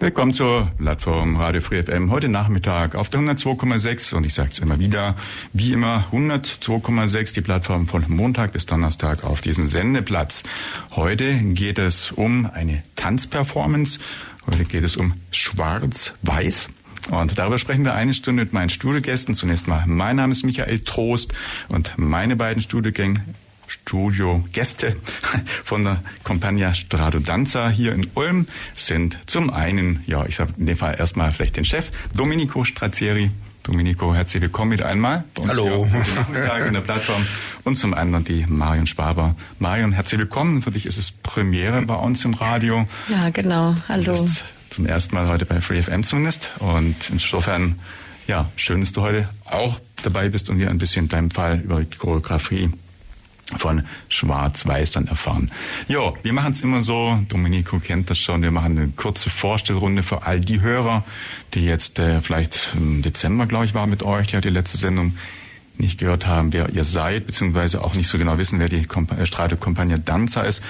Willkommen zur Plattform Radio Free FM. Heute Nachmittag auf der 102,6 und ich sage es immer wieder, wie immer 102,6 die Plattform von Montag bis Donnerstag auf diesen Sendeplatz. Heute geht es um eine Tanzperformance. Heute geht es um Schwarz-Weiß. Und darüber sprechen wir eine Stunde mit meinen Studiogästen. Zunächst mal, mein Name ist Michael Trost und meine beiden Studiogänge Studiogäste von der Compagnia Stradodanza hier in Ulm sind zum einen, ja, ich sage in dem Fall erstmal vielleicht den Chef, Domenico Strazieri. Domenico, herzlich willkommen wieder einmal. Hallo. Nachmittag in der Plattform. Und zum anderen die Marion Spaber. Marion, herzlich willkommen. Für dich ist es Premiere bei uns im Radio. Ja, genau. Hallo. zum ersten Mal heute bei Free FM zumindest. Und insofern, ja, schön, dass du heute auch dabei bist und wir ein bisschen in deinem Fall über die Choreografie von Schwarz-Weiß dann erfahren. Ja, wir machen es immer so, Domenico kennt das schon, wir machen eine kurze Vorstellrunde für all die Hörer, die jetzt äh, vielleicht im Dezember, glaube ich, war mit euch, ja, die letzte Sendung nicht gehört haben, wer ihr seid, beziehungsweise auch nicht so genau wissen, wer die Komp äh, Strato Compagnia Danza ist.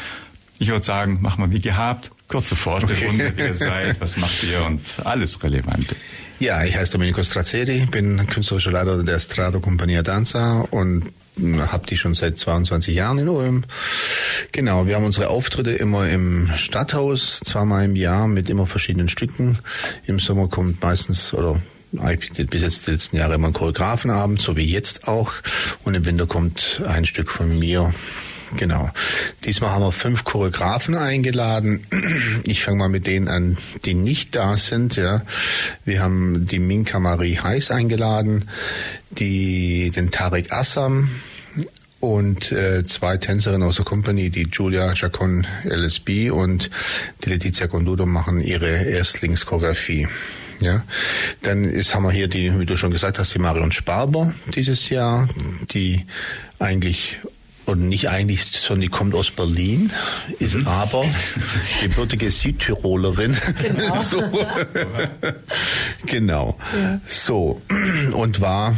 Ich würde sagen, machen wir wie gehabt, kurze Vorstellrunde, okay. wer ihr seid, was macht ihr und alles Relevante. Ja, ich heiße Domenico Strazzeri, bin künstlerischer Leiter der Strato Compagnia Danza und habe die schon seit 22 Jahren in Ulm. Genau, wir haben unsere Auftritte immer im Stadthaus, zweimal im Jahr mit immer verschiedenen Stücken. Im Sommer kommt meistens oder bis jetzt die letzten Jahre immer ein Choreografenabend, so wie jetzt auch. Und im Winter kommt ein Stück von mir. Genau. Diesmal haben wir fünf Choreografen eingeladen. Ich fange mal mit denen an, die nicht da sind. Ja, wir haben die Minka Marie Heiß eingeladen, die den Tarek Assam, und äh, zwei Tänzerinnen aus der Company, die Julia Chacon LSB und die Letizia Condudo machen ihre Erstlingschoreografie. Ja, dann ist, haben wir hier die, wie du schon gesagt hast, die Marion Sparber dieses Jahr, die eigentlich und nicht eigentlich, sondern die kommt aus Berlin, ist mhm. aber gebürtige Südtirolerin. Genau. so. genau. Ja. So. Und war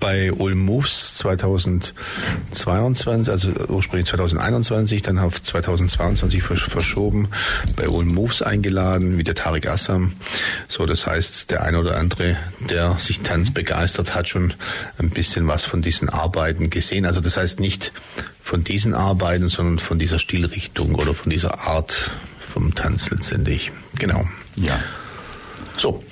bei Ulm Moves 2022, also ursprünglich 2021, dann auf 2022 verschoben, bei Ulm Moves eingeladen, wie der Tarek Assam. So, das heißt, der eine oder andere, der sich Tanz begeistert, hat schon ein bisschen was von diesen Arbeiten gesehen. Also das heißt nicht von diesen Arbeiten, sondern von dieser Stilrichtung oder von dieser Art vom Tanz letztendlich. Genau. Ja. So.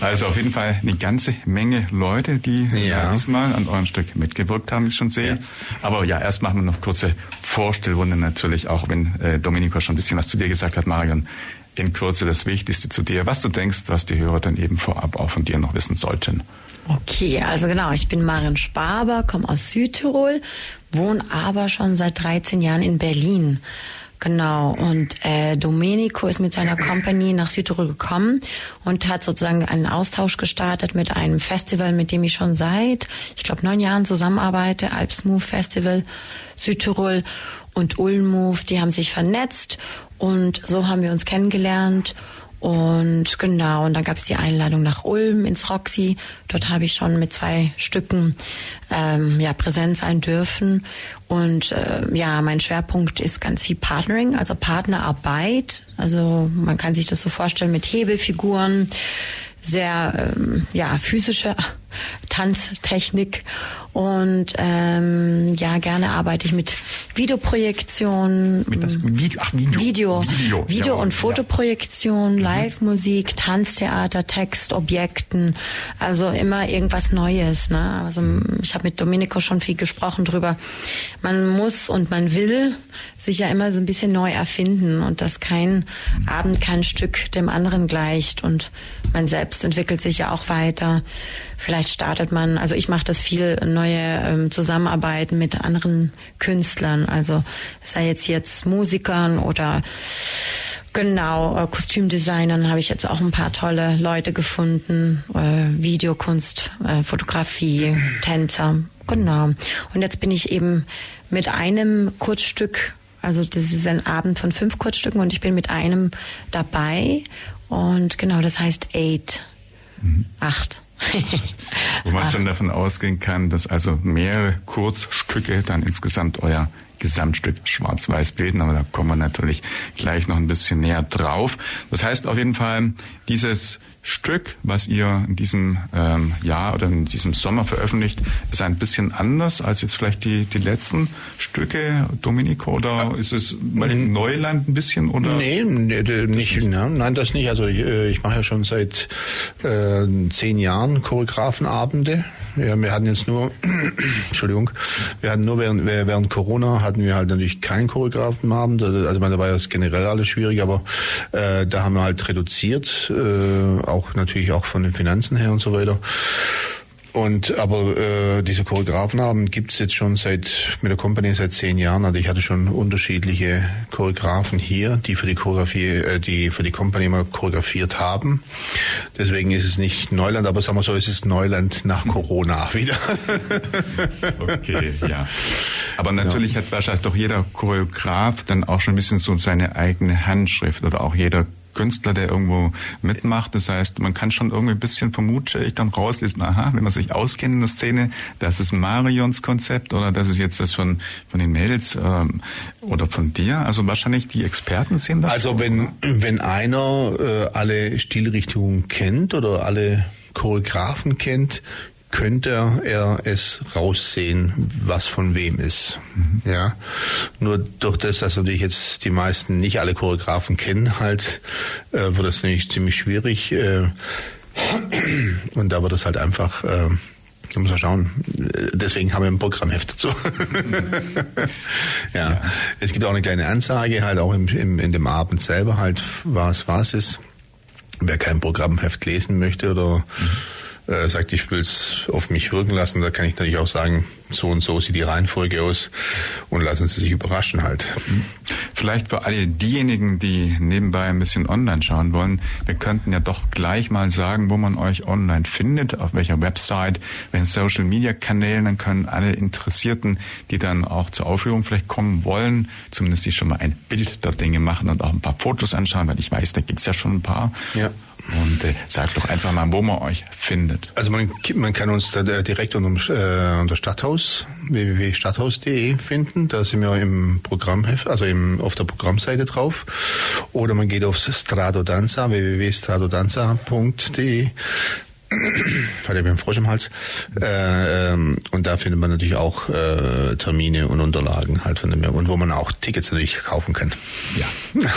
Also auf jeden Fall eine ganze Menge Leute, die ja. diesmal an eurem Stück mitgewirkt haben, wie ich schon sehe. Ja. Aber ja, erst machen wir noch kurze Vorstellrunde natürlich, auch wenn äh, Domenico schon ein bisschen was zu dir gesagt hat, Marion. In Kürze das Wichtigste zu dir, was du denkst, was die Hörer dann eben vorab auch von dir noch wissen sollten. Okay, also genau, ich bin Marion Spaber, komme aus Südtirol, wohne aber schon seit 13 Jahren in Berlin. Genau. Und äh, Domenico ist mit seiner Company nach Südtirol gekommen und hat sozusagen einen Austausch gestartet mit einem Festival, mit dem ich schon seit, ich glaube, neun Jahren zusammenarbeite, Alpsmove Festival Südtirol und Ulmove. Die haben sich vernetzt und so haben wir uns kennengelernt. Und genau, und dann gab es die Einladung nach Ulm ins Roxy. Dort habe ich schon mit zwei Stücken ähm, ja, präsent sein dürfen. Und äh, ja, mein Schwerpunkt ist ganz viel Partnering, also Partnerarbeit. Also man kann sich das so vorstellen mit Hebefiguren, sehr ähm, ja physische Tanztechnik und ähm, ja, gerne arbeite ich mit Videoprojektion. Mit das Video, ach, Video. Video, Video, Video ja, und Fotoprojektion, ja. Mhm. Live-Musik, Tanztheater, Text, Objekten. Also immer irgendwas Neues. Ne? Also ich habe mit Domenico schon viel gesprochen drüber. Man muss und man will sich ja immer so ein bisschen neu erfinden und dass kein Abend, kein Stück dem anderen gleicht und man selbst entwickelt sich ja auch weiter. Vielleicht startet man, also ich mache das viel neu neue ähm, Zusammenarbeiten mit anderen Künstlern. Also sei jetzt jetzt Musikern oder Genau, äh, Kostümdesignern habe ich jetzt auch ein paar tolle Leute gefunden, äh, Videokunst, äh, Fotografie, Tänzer, genau. Und jetzt bin ich eben mit einem Kurzstück, also das ist ein Abend von fünf Kurzstücken und ich bin mit einem dabei und genau, das heißt Eight, mhm. acht. Wo man schon davon ausgehen kann, dass also mehrere Kurzstücke dann insgesamt euer Gesamtstück schwarz-weiß bilden, aber da kommen wir natürlich gleich noch ein bisschen näher drauf. Das heißt auf jeden Fall, dieses Stück, was ihr in diesem ähm, Jahr oder in diesem Sommer veröffentlicht, ist ein bisschen anders als jetzt vielleicht die, die letzten Stücke, Domenico, oder ist es dem Neuland ein bisschen? Oder? Nee, nee nicht, nicht. Ja, nein, das nicht. Also ich, äh, ich mache ja schon seit äh, zehn Jahren Choreografenabende ja, wir hatten jetzt nur, Entschuldigung, wir hatten nur während, während Corona hatten wir halt natürlich keinen Choreografenabend. Also meine, da war das generell alles schwierig, aber äh, da haben wir halt reduziert, äh, auch natürlich auch von den Finanzen her und so weiter. Und aber äh, diese Choreografenabend gibt's jetzt schon seit mit der Company seit zehn Jahren. Also ich hatte schon unterschiedliche Choreografen hier, die für die Choreografie, äh, die für die Company mal choreografiert haben. Deswegen ist es nicht Neuland, aber sagen wir so, es ist Neuland nach Corona wieder. okay, ja. Aber natürlich ja. hat wahrscheinlich doch jeder Choreograf dann auch schon ein bisschen so seine eigene Handschrift oder auch jeder Künstler, der irgendwo mitmacht. Das heißt, man kann schon irgendwie ein bisschen vermutlich dann rauslesen, aha, wenn man sich auskennt in der Szene, das ist Marions Konzept oder das ist jetzt das von, von den Mädels ähm, oder von dir. Also wahrscheinlich die Experten sehen das. Also schon, wenn, oder? wenn einer äh, alle Stilrichtungen kennt oder alle Choreografen kennt, könnte er es raussehen, was von wem ist. Mhm. Ja, nur durch das, dass natürlich jetzt die meisten nicht alle Choreografen kennen, halt äh, wird das nämlich ziemlich schwierig. Äh, und da wird es halt einfach. Äh, da muss man schauen. Deswegen haben wir ein Programmheft dazu. ja. ja. Es gibt auch eine kleine Ansage, halt auch im, im, in dem Abend selber halt, was was ist. Wer kein Programmheft lesen möchte oder mhm äh, sagt, ich will es auf mich wirken lassen, da kann ich natürlich auch sagen, so und so sieht die Reihenfolge aus und lassen Sie sich überraschen halt. Vielleicht für alle diejenigen, die nebenbei ein bisschen online schauen wollen, wir könnten ja doch gleich mal sagen, wo man euch online findet, auf welcher Website, welchen Social Media Kanälen, dann können alle Interessierten, die dann auch zur Aufführung vielleicht kommen wollen, zumindest sich schon mal ein Bild der Dinge machen und auch ein paar Fotos anschauen, weil ich weiß, da gibt's ja schon ein paar. Ja. Und äh, sagt doch einfach mal, wo man euch findet. Also man, man kann uns da direkt unter, äh, unter Stadthaus, www.stadthaus.de finden. Da sind wir im Programmheft, also im, auf der Programmseite drauf. Oder man geht auf Stradodanza, www.stradodanza.de hat er mir einen Frosch im Hals. Äh, ähm, und da findet man natürlich auch äh, Termine und Unterlagen halt von dem und wo man auch Tickets natürlich kaufen kann. Ja.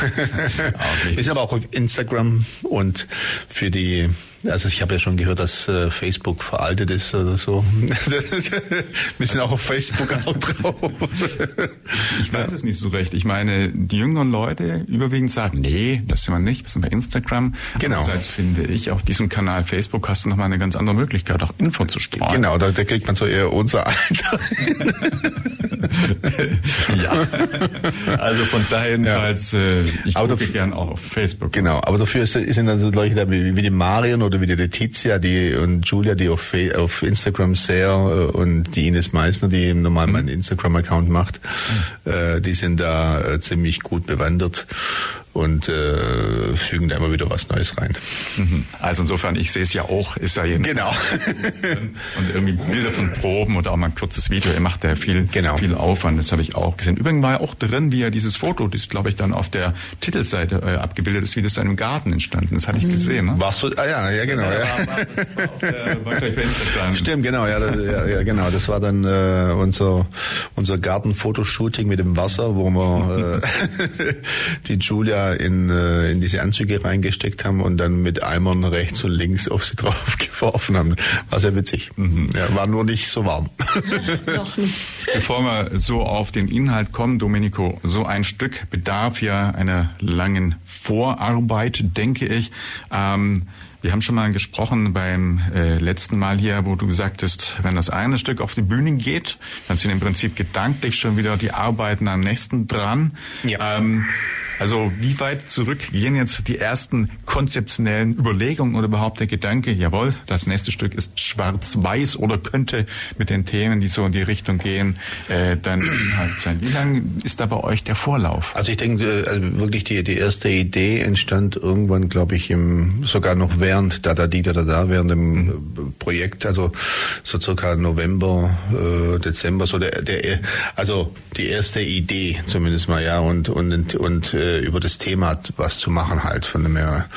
Sind aber auch auf Instagram und für die also ich habe ja schon gehört, dass äh, Facebook veraltet ist oder so. Wir sind also, auch auf Facebook auch drauf. ich weiß es nicht so recht. Ich meine, die jüngeren Leute überwiegend sagen, nee, das sind wir nicht, wir sind bei Instagram. Genau. Andererseits finde ich, auf diesem Kanal Facebook hast du nochmal eine ganz andere Möglichkeit, auch Info zu streuen. Genau, da, da kriegt man so eher unser Alter. ja. Also von daher jedenfalls, ja. äh, ich aber gucke gern auch auf Facebook. Genau, aber dafür sind dann so Leute da wie, wie die Marion oder wie die Letizia die und Julia, die auf, auf Instagram sehr äh, und die Ines Meissner, die normal mhm. meinen Instagram-Account macht, mhm. äh, die sind da äh, ziemlich gut bewandert und äh, fügen da immer wieder was Neues rein. Mhm. Also insofern, ich sehe es ja auch, ist ja jeden genau. und irgendwie Bilder von Proben oder auch mal ein kurzes Video. Er macht ja viel, genau. viel Aufwand. Das habe ich auch gesehen. Übrigens war ja auch drin, wie er dieses Foto, das glaube ich dann auf der Titelseite äh, abgebildet ist, wie das in einem Garten entstanden. Das hatte ich mhm. gesehen. Ne? Warst du? Ah ja, ja genau. Ja, ja. War, war, war Stimmt, genau. Ja, das, ja, ja, genau. Das war dann äh, unser unser Gartenfotoshooting mit dem Wasser, wo wir äh, die Julia in, äh, in diese Anzüge reingesteckt haben und dann mit Eimern rechts und links auf sie drauf geworfen haben. War sehr witzig. Mhm. Ja, war nur nicht so warm. Noch nicht. Bevor wir so auf den Inhalt kommen, Domenico, so ein Stück bedarf ja einer langen Vorarbeit, denke ich. Ähm, Wir haben schon mal gesprochen beim äh, letzten Mal hier, wo du gesagt hast, wenn das eine Stück auf die Bühne geht, dann sind im Prinzip gedanklich schon wieder die Arbeiten am nächsten dran. Ja. Ähm, also wie weit zurück gehen jetzt die ersten konzeptionellen Überlegungen oder überhaupt der Gedanke, jawohl, das nächste Stück ist schwarz-weiß oder könnte mit den Themen, die so in die Richtung gehen, äh, dann halt sein. Wie lange ist da bei euch der Vorlauf? Also ich denke, äh, also wirklich die, die erste Idee entstand irgendwann, glaube ich, im, sogar noch während da da die da da da während dem mhm. Projekt, also so circa November, äh, Dezember, so der, der also die erste Idee zumindest mal, ja, und und und äh, äh, über das Thema was zu machen halt von dem her.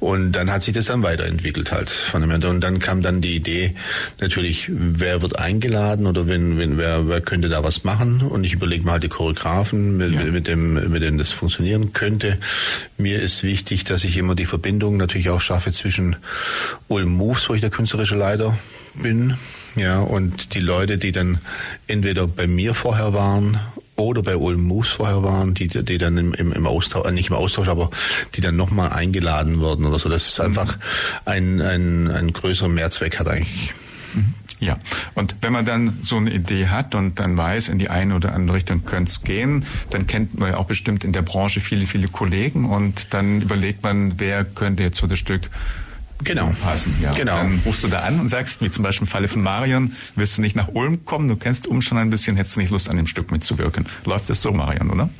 Und dann hat sich das dann weiterentwickelt halt von dem her. Und dann kam dann die Idee natürlich, wer wird eingeladen oder wenn, wenn wer, wer könnte da was machen? Und ich überlege mal halt die Choreografen, mit, ja. mit dem, mit dem das funktionieren könnte. Mir ist wichtig, dass ich immer die Verbindung natürlich auch schaffe zwischen Ulm Moves, wo ich der künstlerische Leiter bin, ja, und die Leute, die dann entweder bei mir vorher waren oder bei Ulm Moves vorher waren, die, die dann im, im, im Austausch, äh, nicht im Austausch, aber die dann nochmal eingeladen wurden oder so. Das ist einfach ein, ein, ein größerer Mehrzweck hat eigentlich. Ja, und wenn man dann so eine Idee hat und dann weiß, in die eine oder andere Richtung könnte es gehen, dann kennt man ja auch bestimmt in der Branche viele, viele Kollegen und dann überlegt man, wer könnte jetzt so das Stück Genau. Passen, ja. Genau. Dann rufst du da an und sagst, wie zum Beispiel im Falle von Marion, willst du nicht nach Ulm kommen? Du kennst Ulm schon ein bisschen, hättest du nicht Lust, an dem Stück mitzuwirken. Läuft das so, Marion, oder?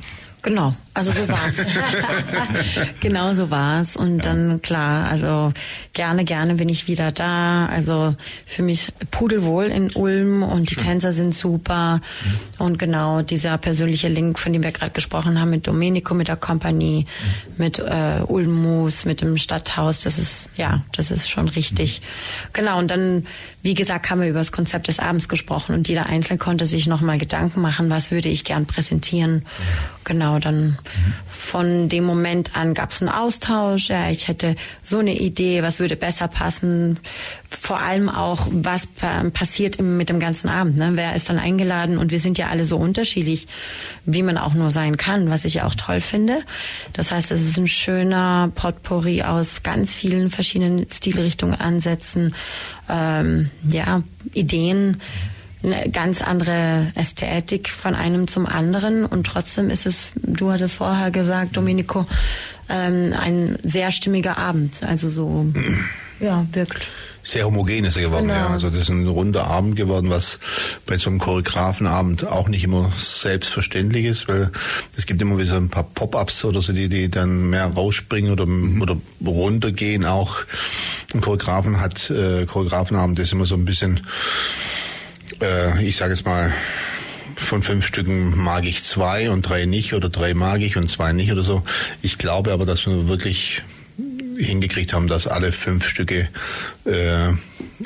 Genau, also so war's. genau so war's. Und ja. dann klar, also gerne, gerne bin ich wieder da. Also für mich pudelwohl in Ulm und die Schön. Tänzer sind super. Mhm. Und genau dieser persönliche Link, von dem wir gerade gesprochen haben, mit Domenico, mit der Kompanie, mhm. mit äh, Ulmus, mit dem Stadthaus, das ist, ja, das ist schon richtig. Mhm. Genau, und dann, wie gesagt, haben wir über das Konzept des Abends gesprochen und jeder Einzelne konnte sich nochmal Gedanken machen, was würde ich gern präsentieren. Mhm. Genau dann. Von dem Moment an gab es einen Austausch. Ja, ich hätte so eine Idee, was würde besser passen. Vor allem auch, was passiert mit dem ganzen Abend. Ne? Wer ist dann eingeladen? Und wir sind ja alle so unterschiedlich, wie man auch nur sein kann, was ich ja auch toll finde. Das heißt, es ist ein schöner Potpourri aus ganz vielen verschiedenen Stilrichtungen, Ansätzen, ähm, ja, Ideen eine ganz andere Ästhetik von einem zum anderen und trotzdem ist es, du hattest vorher gesagt, Domenico, ähm, ein sehr stimmiger Abend. Also so, ja, wirkt. Sehr homogen ist er geworden, genau. ja. Also das ist ein runder Abend geworden, was bei so einem Choreografenabend auch nicht immer selbstverständlich ist, weil es gibt immer wieder so ein paar Pop-ups oder so, die, die dann mehr rausspringen oder, mhm. oder runtergehen auch. Ein Choreografen hat, äh, Choreografenabend ist immer so ein bisschen äh, ich sage es mal, von fünf Stücken mag ich zwei und drei nicht oder drei mag ich und zwei nicht oder so. Ich glaube aber, dass wir wirklich hingekriegt haben, dass alle fünf Stücke äh,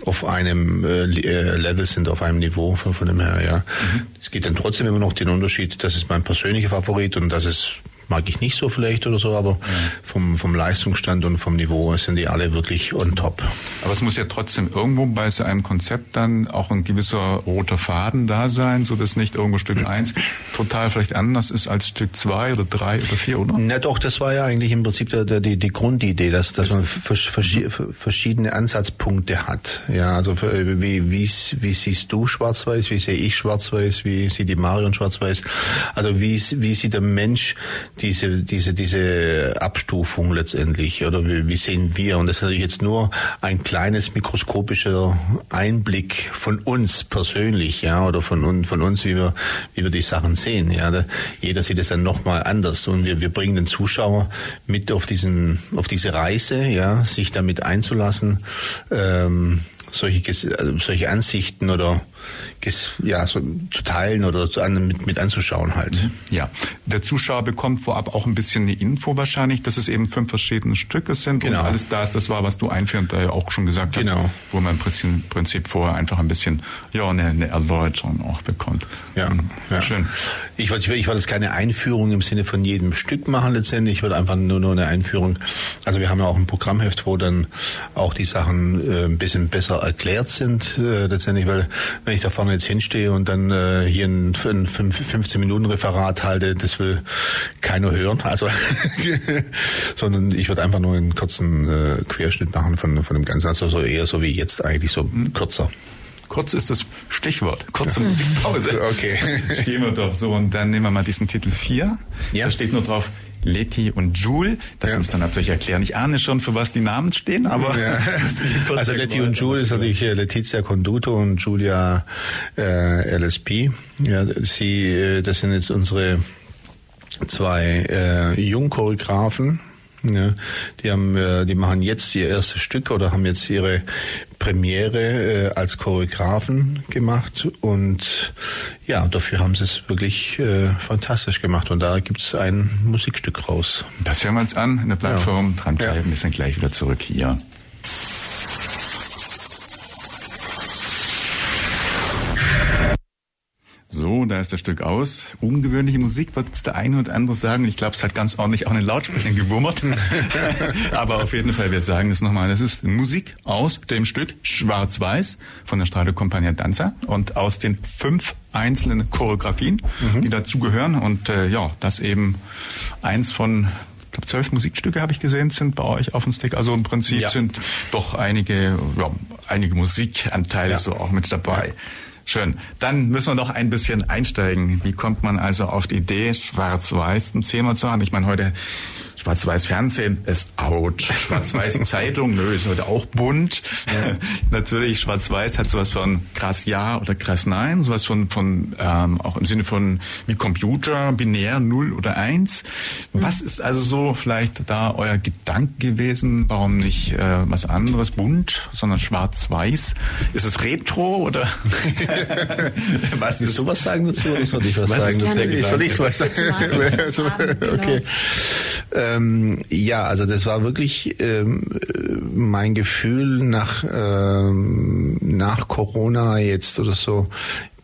auf einem äh, äh Level sind, auf einem Niveau von, von dem her. Ja, mhm. es gibt dann trotzdem immer noch den Unterschied. Das ist mein persönlicher Favorit und das ist mag ich nicht so vielleicht oder so, aber ja. vom, vom Leistungsstand und vom Niveau sind die alle wirklich on top. Aber es muss ja trotzdem irgendwo bei so einem Konzept dann auch ein gewisser roter Faden da sein, so dass nicht irgendwo Stück 1 total vielleicht anders ist als Stück 2 oder 3 oder 4, oder? Na doch, das war ja eigentlich im Prinzip der, der, die, die Grundidee, dass, dass man verschiedene Ansatzpunkte hat. Ja, also für, wie, wie, wie siehst du schwarz-weiß, wie sehe ich schwarz-weiß, wie sieht die Marion schwarz-weiß? Also wie, wie sieht der Mensch diese, diese, diese Abstufung letztendlich oder wie, wie sehen wir? Und das ist natürlich jetzt nur ein kleines mikroskopischer Einblick von uns persönlich, ja, oder von, von uns, wie wir, wie wir die Sachen sehen. Ja, jeder sieht es dann nochmal anders und wir, wir bringen den Zuschauer mit auf diesen, auf diese Reise, ja, sich damit einzulassen, ähm, solche, also solche Ansichten oder ja, so zu teilen oder zu, mit, mit anzuschauen halt. Mhm. Ja, der Zuschauer bekommt vorab auch ein bisschen eine Info wahrscheinlich, dass es eben fünf verschiedene Stücke sind genau. und alles da ist. Das war, was du einführend da ja auch schon gesagt hast, genau. wo man im Prinzip, Prinzip vorher einfach ein bisschen ja eine, eine Erläuterung auch bekommt. Ja, mhm. ja. schön. Ich wollte ich wollte jetzt keine Einführung im Sinne von jedem Stück machen letztendlich. Ich wollte einfach nur, nur eine Einführung. Also wir haben ja auch ein Programmheft, wo dann auch die Sachen äh, ein bisschen besser erklärt sind äh, letztendlich, weil wenn wenn ich da vorne jetzt hinstehe und dann äh, hier ein, ein 15 Minuten Referat halte, das will keiner hören. Also sondern ich würde einfach nur einen kurzen äh, Querschnitt machen von, von dem Ganzen. Also so eher so wie jetzt eigentlich, so mhm. kürzer. Kurz ist das Stichwort. Kurze Musikpause. Okay. Stehen wir doch so und dann nehmen wir mal diesen Titel 4. Ja. Da steht nur drauf Letty und Jule. Das ja. müsst ihr natürlich erklären. Ich ahne schon, für was die Namen stehen, aber ja. also Letty und Jule ist natürlich äh, Letizia Conduto und Julia äh, LSP. Ja, sie, äh, das sind jetzt unsere zwei äh, Jungchoreografen ja, die haben, äh, die machen jetzt ihr erstes Stück oder haben jetzt ihre Premiere äh, als Choreografen gemacht und ja, dafür haben sie es wirklich äh, fantastisch gemacht und da gibt es ein Musikstück raus. Das hören wir uns an in der Plattform. Ja. Dranbleiben, ja. wir sind gleich wieder zurück hier. So, da ist das Stück aus. Ungewöhnliche Musik, wird jetzt der eine oder andere sagen. Ich glaube, es hat ganz ordentlich auch in den Lautsprechern gewummert. Aber auf jeden Fall, wir sagen es nochmal. Das ist Musik aus dem Stück Schwarz-Weiß von der Strade Compagnia Danza und aus den fünf einzelnen Choreografien, mhm. die dazugehören. Und äh, ja, das eben eins von ich glaube, zwölf Musikstücke habe ich gesehen, sind bei euch auf dem Stick. Also im Prinzip ja. sind doch einige, ja, einige Musikanteile ja. so auch mit dabei. Schön. Dann müssen wir noch ein bisschen einsteigen. Wie kommt man also auf die Idee, schwarz-weiß ein Thema zu haben? Ich meine, heute Schwarz-Weiß Fernsehen ist out. Schwarz-Weiß Zeitung, nö, ist heute auch bunt. Ja. Natürlich, Schwarz-Weiß hat sowas von krass ja oder krass nein, sowas von, von ähm, auch im Sinne von wie Computer, binär 0 oder 1. Was ist also so vielleicht da euer Gedanke gewesen? Warum nicht äh, was anderes, bunt, sondern schwarz-weiß? Ist es Retro oder was ist sowas sagen dazu oder soll ich was, was sagen dazu? Soll ich was sagen? okay. Ähm, ja, also das war wirklich ähm, mein Gefühl nach, ähm, nach Corona jetzt oder so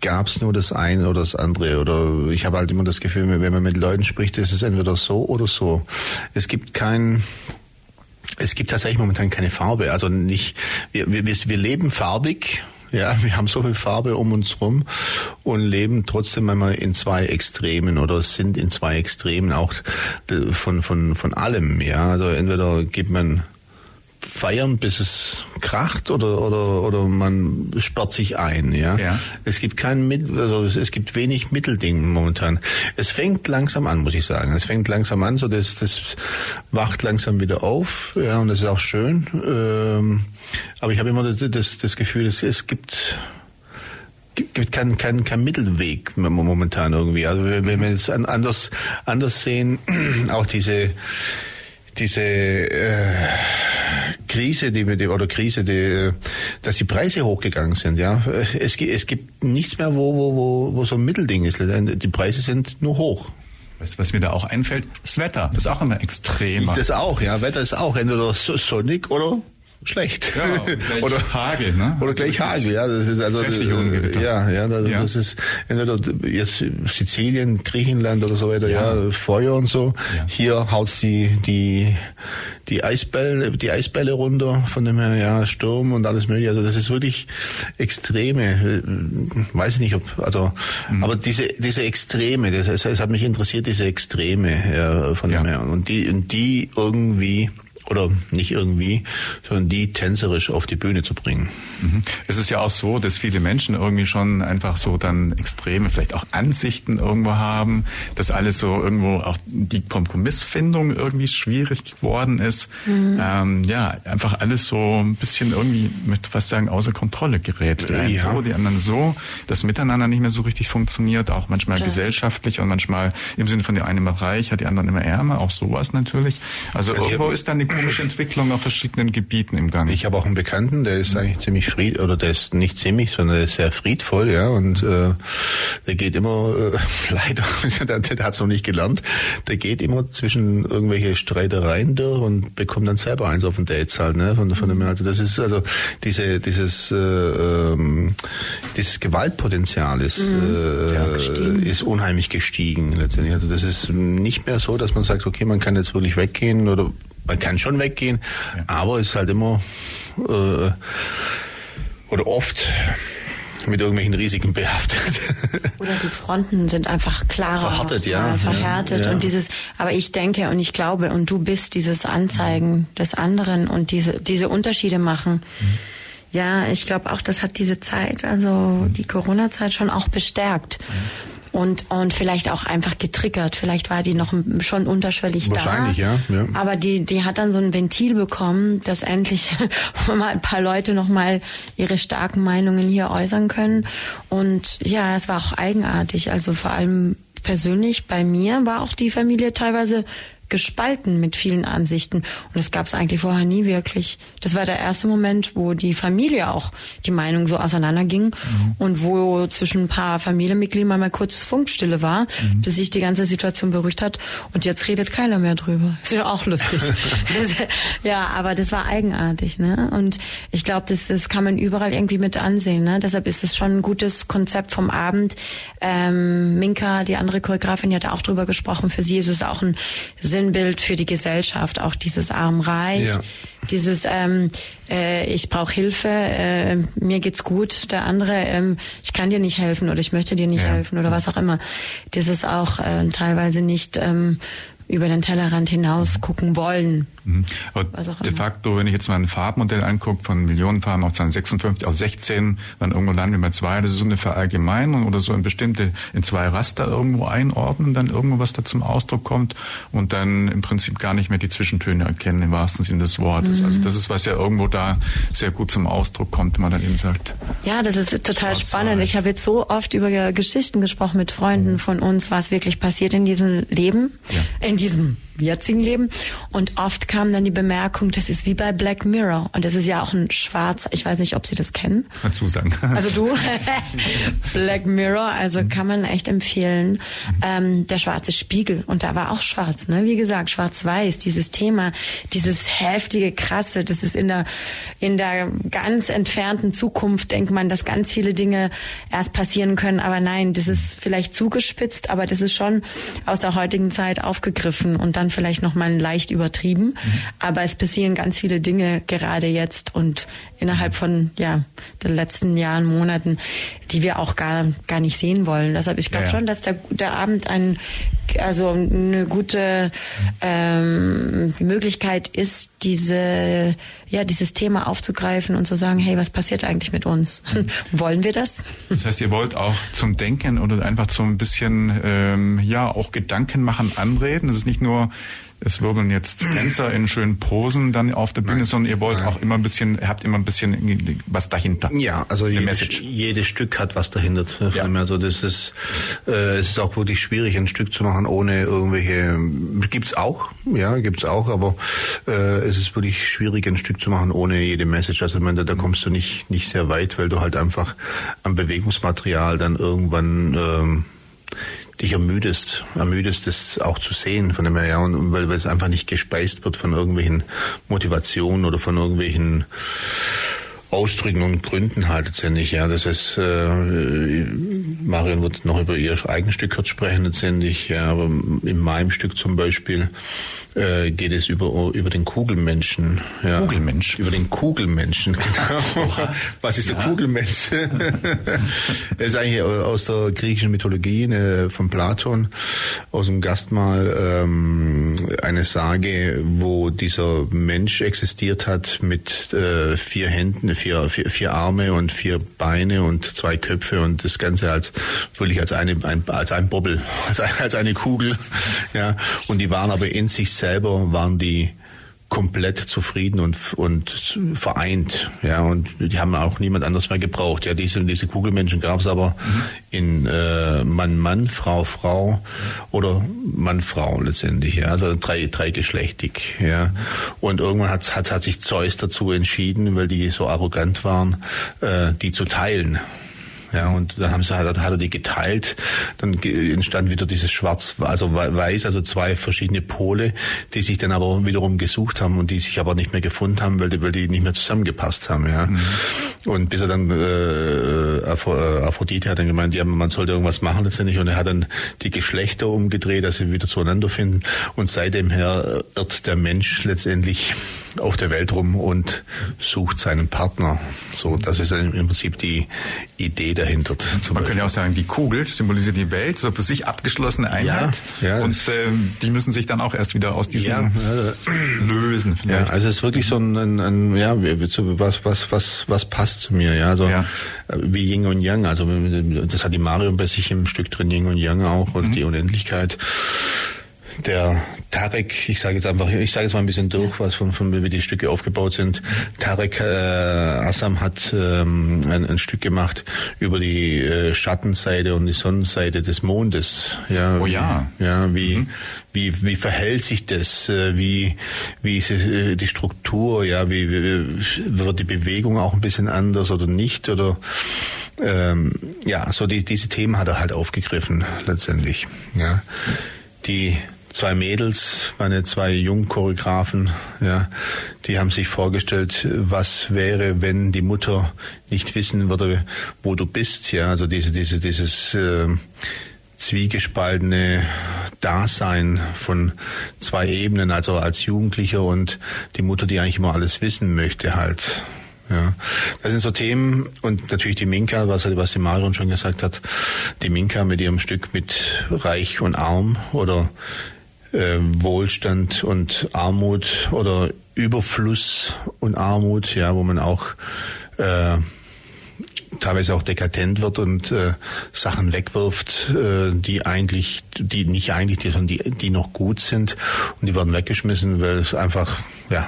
gab es nur das eine oder das andere. Oder ich habe halt immer das Gefühl, wenn man mit Leuten spricht, ist es entweder so oder so. Es gibt kein es gibt tatsächlich momentan keine Farbe. Also nicht, wir, wir, wir leben farbig, ja, wir haben so viel Farbe um uns rum und leben trotzdem einmal in zwei Extremen oder sind in zwei Extremen auch von, von, von allem. Ja, also entweder gibt man feiern, bis es kracht oder oder oder man sperrt sich ein, ja. ja. Es gibt kein also es gibt wenig Mittelding momentan. Es fängt langsam an, muss ich sagen. Es fängt langsam an, so das das wacht langsam wieder auf, ja, und das ist auch schön. Ähm, aber ich habe immer das, das, das Gefühl, es, es gibt gibt keinen kein, kein Mittelweg momentan irgendwie. Also wenn wir es anders anders sehen, auch diese diese äh, Krise, die wir oder Krise, die, dass die Preise hochgegangen sind. Ja, es, es gibt nichts mehr, wo, wo, wo, wo so ein Mittelding ist. Die Preise sind nur hoch. Was, was mir da auch einfällt, das Wetter. Das ist auch immer extremer. Das auch, ja. Wetter ist auch entweder sonnig oder schlecht. Ja, oder Hagel, ne? Oder gleich Hagel, ja. Das ist also äh, ja, ja, das, ja. das ist entweder jetzt Sizilien, Griechenland oder so weiter, ja, ja Feuer und so. Ja. Hier haut's die die die Eisbälle, die Eisbälle runter, von dem her ja Sturm und alles mögliche. Also das ist wirklich extreme. Weiß ich nicht, ob also, mhm. aber diese diese Extreme, das, es hat mich interessiert, diese Extreme ja, von dem her und die und die irgendwie oder nicht irgendwie, sondern die tänzerisch auf die Bühne zu bringen. Mhm. Es ist ja auch so, dass viele Menschen irgendwie schon einfach so dann extreme, vielleicht auch Ansichten irgendwo haben, dass alles so irgendwo auch die Kompromissfindung irgendwie schwierig geworden ist. Mhm. Ähm, ja, einfach alles so ein bisschen irgendwie mit was sagen außer Kontrolle gerät. Die einen ja. so, die anderen so, das Miteinander nicht mehr so richtig funktioniert, auch manchmal ja. gesellschaftlich und manchmal im Sinne von der eine immer reicher, die anderen immer ärmer, auch sowas natürlich. Also, also irgendwo ist dann eine komische Entwicklung auf verschiedenen Gebieten im Gang. Ich habe auch einen Bekannten, der ist eigentlich ziemlich fried oder der ist nicht ziemlich, sondern der ist sehr friedvoll, ja, und äh, der geht immer äh, leider, der, der hat es noch nicht gelernt, der geht immer zwischen irgendwelche Streitereien durch und bekommt dann selber eins auf den Dates halt, ne, von, von dem also das ist also diese dieses äh, ähm, dieses Gewaltpotenzial ist mhm. äh, ist, ist unheimlich gestiegen letztendlich. Also das ist nicht mehr so, dass man sagt, okay, man kann jetzt wirklich weggehen oder man kann schon weggehen, ja. aber es ist halt immer äh, oder oft mit irgendwelchen Risiken behaftet. Oder die Fronten sind einfach klarer. Verhärtet, ja. Verhärtet ja. und dieses, aber ich denke und ich glaube und du bist dieses Anzeigen des anderen und diese, diese Unterschiede machen. Mhm. Ja, ich glaube auch, das hat diese Zeit, also die Corona-Zeit schon auch bestärkt. Mhm und, und vielleicht auch einfach getriggert. Vielleicht war die noch schon unterschwellig Wahrscheinlich, da. Wahrscheinlich, ja, ja. Aber die, die hat dann so ein Ventil bekommen, dass endlich mal ein paar Leute noch mal ihre starken Meinungen hier äußern können. Und ja, es war auch eigenartig. Also vor allem persönlich bei mir war auch die Familie teilweise gespalten mit vielen Ansichten. Und das gab es eigentlich vorher nie wirklich. Das war der erste Moment, wo die Familie auch die Meinung so auseinanderging mhm. und wo zwischen ein paar Familienmitgliedern mal kurz Funkstille war, mhm. bis sich die ganze Situation beruhigt hat. Und jetzt redet keiner mehr drüber. Ist ja auch lustig. ja, aber das war eigenartig. Ne? Und ich glaube, das, das kann man überall irgendwie mit ansehen. Ne? Deshalb ist es schon ein gutes Konzept vom Abend. Ähm, Minka, die andere Choreografin, die hat auch drüber gesprochen. Für sie ist es auch ein sehr Sinnbild für die Gesellschaft, auch dieses Arm-Reich, ja. dieses ähm, äh, ich brauche Hilfe, äh, mir geht's gut, der andere, ähm, ich kann dir nicht helfen oder ich möchte dir nicht ja. helfen oder was auch immer. Das ist auch äh, teilweise nicht ähm, über den Tellerrand hinaus gucken wollen. Mhm. De facto, wenn ich jetzt mal ein Farbmodell angucke, von Millionenfarben auf 256, auf 16, dann irgendwo landen wir bei zwei, das ist so eine Verallgemeinung oder so in bestimmte, in zwei Raster irgendwo einordnen, dann irgendwo was da zum Ausdruck kommt und dann im Prinzip gar nicht mehr die Zwischentöne erkennen, im wahrsten Sinne des Wortes. Mhm. Also das ist, was ja irgendwo da sehr gut zum Ausdruck kommt, wenn man dann eben sagt. Ja, das ist total spannend. Ich habe jetzt so oft über Geschichten gesprochen mit Freunden mhm. von uns, was wirklich passiert in diesem Leben, ja. in diesem jetzigen Leben. Und oft kam dann die Bemerkung, das ist wie bei Black Mirror. Und das ist ja auch ein schwarzer, ich weiß nicht, ob Sie das kennen. Mal zusagen. Also du, Black Mirror, also kann man echt empfehlen. Ähm, der schwarze Spiegel. Und da war auch schwarz, ne? Wie gesagt, schwarz-weiß, dieses Thema, dieses heftige, krasse, das ist in der, in der ganz entfernten Zukunft, denkt man, dass ganz viele Dinge erst passieren können. Aber nein, das ist vielleicht zugespitzt, aber das ist schon aus der heutigen Zeit aufgegriffen und dann vielleicht noch mal leicht übertrieben. Mhm. Aber es passieren ganz viele Dinge gerade jetzt und innerhalb von ja den letzten Jahren, Monaten, die wir auch gar gar nicht sehen wollen. Deshalb ich glaube ja, ja. schon, dass der, der Abend ein also eine gute ähm, Möglichkeit ist, diese ja dieses Thema aufzugreifen und zu sagen, hey, was passiert eigentlich mit uns? Wollen wir das? Das heißt, ihr wollt auch zum Denken oder einfach so ein bisschen ähm, ja auch Gedanken machen anreden. Das ist nicht nur es wirbeln jetzt Tänzer in schönen Posen dann auf der Bühne, sondern ihr wollt Nein. auch immer ein bisschen, ihr habt immer ein bisschen was dahinter. Ja, also jedes, jedes, Stück hat was dahinter. Ja. Also das ist, äh, es ist auch wirklich schwierig, ein Stück zu machen ohne irgendwelche, gibt's auch, ja, gibt's auch, aber äh, es ist wirklich schwierig, ein Stück zu machen ohne jede Message. Also man, da, da kommst du nicht, nicht sehr weit, weil du halt einfach am Bewegungsmaterial dann irgendwann ähm, dich ermüdest, ermüdest es auch zu sehen von dem her, ja, und weil, weil es einfach nicht gespeist wird von irgendwelchen Motivationen oder von irgendwelchen Ausdrücken und Gründen halt letztendlich, ja. Das ist, äh, Marion wird noch über ihr eigenes Stück kurz sprechen letztendlich, ja, aber in meinem Stück zum Beispiel äh, geht es über, über den Kugelmenschen. Ja. Kugelmensch? Über den Kugelmenschen, genau. Was ist ja. der Kugelmensch? er ist eigentlich aus der griechischen Mythologie äh, von Platon, aus dem Gastmahl ähm, eine Sage, wo dieser Mensch existiert hat mit äh, vier Händen, vier, vier, vier Arme und vier Beine und zwei Köpfe und das Ganze als wirklich als eine ein, als ein Bobbel, als, als eine Kugel. Ja, und die waren aber in sich selber waren die komplett zufrieden und, und vereint. Ja, und die haben auch niemand anders mehr gebraucht. Ja, diese, diese Kugelmenschen gab es aber mhm. in äh, Mann-Mann, Frau-Frau oder Mann-Frau letztendlich. Ja, also drei, dreigeschlechtig. Ja, und irgendwann hat, hat, hat sich Zeus dazu entschieden, weil die so arrogant waren, äh, die zu teilen. Ja, und dann haben sie, hat, hat er die geteilt. Dann entstand wieder dieses Schwarz, also Weiß, also zwei verschiedene Pole, die sich dann aber wiederum gesucht haben und die sich aber nicht mehr gefunden haben, weil die, weil die nicht mehr zusammengepasst haben. Ja. Mhm. Und bis er dann äh, Aphrodite hat dann gemeint, ja, man sollte irgendwas machen letztendlich. Und er hat dann die Geschlechter umgedreht, dass sie wieder zueinander finden. Und seitdem her irrt der Mensch letztendlich auf der Welt rum und sucht seinen Partner. So, das ist im Prinzip die Idee dahinter. Man könnte ja auch sagen, die Kugel symbolisiert die Welt, so für sich abgeschlossene Einheit. Ja, ja, und äh, die müssen sich dann auch erst wieder aus diesem ja, äh, lösen. Vielleicht. Ja, also es ist wirklich so ein, ein, ein ja, was, was, was, was passt zu mir, ja, so ja. wie Yin und Yang. Also das hat die Marion bei sich im Stück drin, Yin und Yang auch und mhm. die Unendlichkeit der Tarek, ich sage jetzt einfach, ich sage jetzt mal ein bisschen durch, was von, von wie die Stücke aufgebaut sind. Tarek äh, Assam hat ähm, ein, ein Stück gemacht über die äh, Schattenseite und die Sonnenseite des Mondes. Ja, oh ja. Ja, wie mhm. wie wie verhält sich das? Äh, wie wie ist es, äh, die Struktur? Ja, wie, wie wird die Bewegung auch ein bisschen anders oder nicht? Oder ähm, ja, so die, diese Themen hat er halt aufgegriffen letztendlich. Ja, die zwei Mädels, meine zwei Jungchoreografen, ja, die haben sich vorgestellt, was wäre, wenn die Mutter nicht wissen würde, wo du bist, ja, also diese, diese, dieses äh, zwiegespaltene Dasein von zwei Ebenen, also als Jugendlicher und die Mutter, die eigentlich immer alles wissen möchte, halt. Ja, das sind so Themen und natürlich die Minka, was, was die Marion schon gesagt hat, die Minka mit ihrem Stück mit Reich und Arm oder äh, Wohlstand und Armut oder Überfluss und Armut, ja, wo man auch äh, teilweise auch dekadent wird und äh, Sachen wegwirft, äh, die eigentlich, die nicht eigentlich, die, die, die noch gut sind und die werden weggeschmissen, weil es einfach, ja,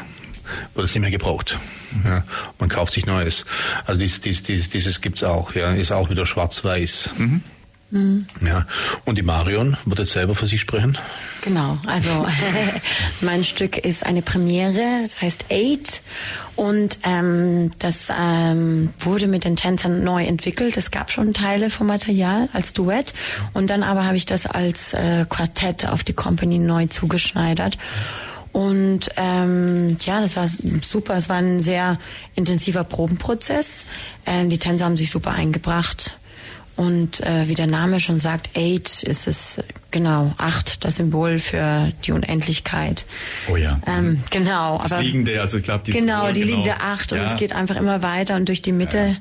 wird es nicht mehr gebraucht. Ja, man kauft sich Neues. Also dies, dies, dies, dieses gibt's auch, ja, ist auch wieder schwarz-weiß. Mhm. Mhm. Ja, und die Marion wird jetzt selber für sich sprechen. Genau, also mein Stück ist eine Premiere, das heißt Eight und ähm, das ähm, wurde mit den Tänzern neu entwickelt. Es gab schon Teile vom Material als Duett und dann aber habe ich das als äh, Quartett auf die Company neu zugeschneidert. Und ähm, ja, das war super. Es war ein sehr intensiver Probenprozess. Ähm, die Tänzer haben sich super eingebracht. Und äh, wie der Name schon sagt, Eight ist es genau acht, das Symbol für die Unendlichkeit. Oh ja. Ähm, genau. Das aber liegende, also ich glaube, die genau, Symbol, die genau. liegende acht ja. und es geht einfach immer weiter und durch die Mitte, ja.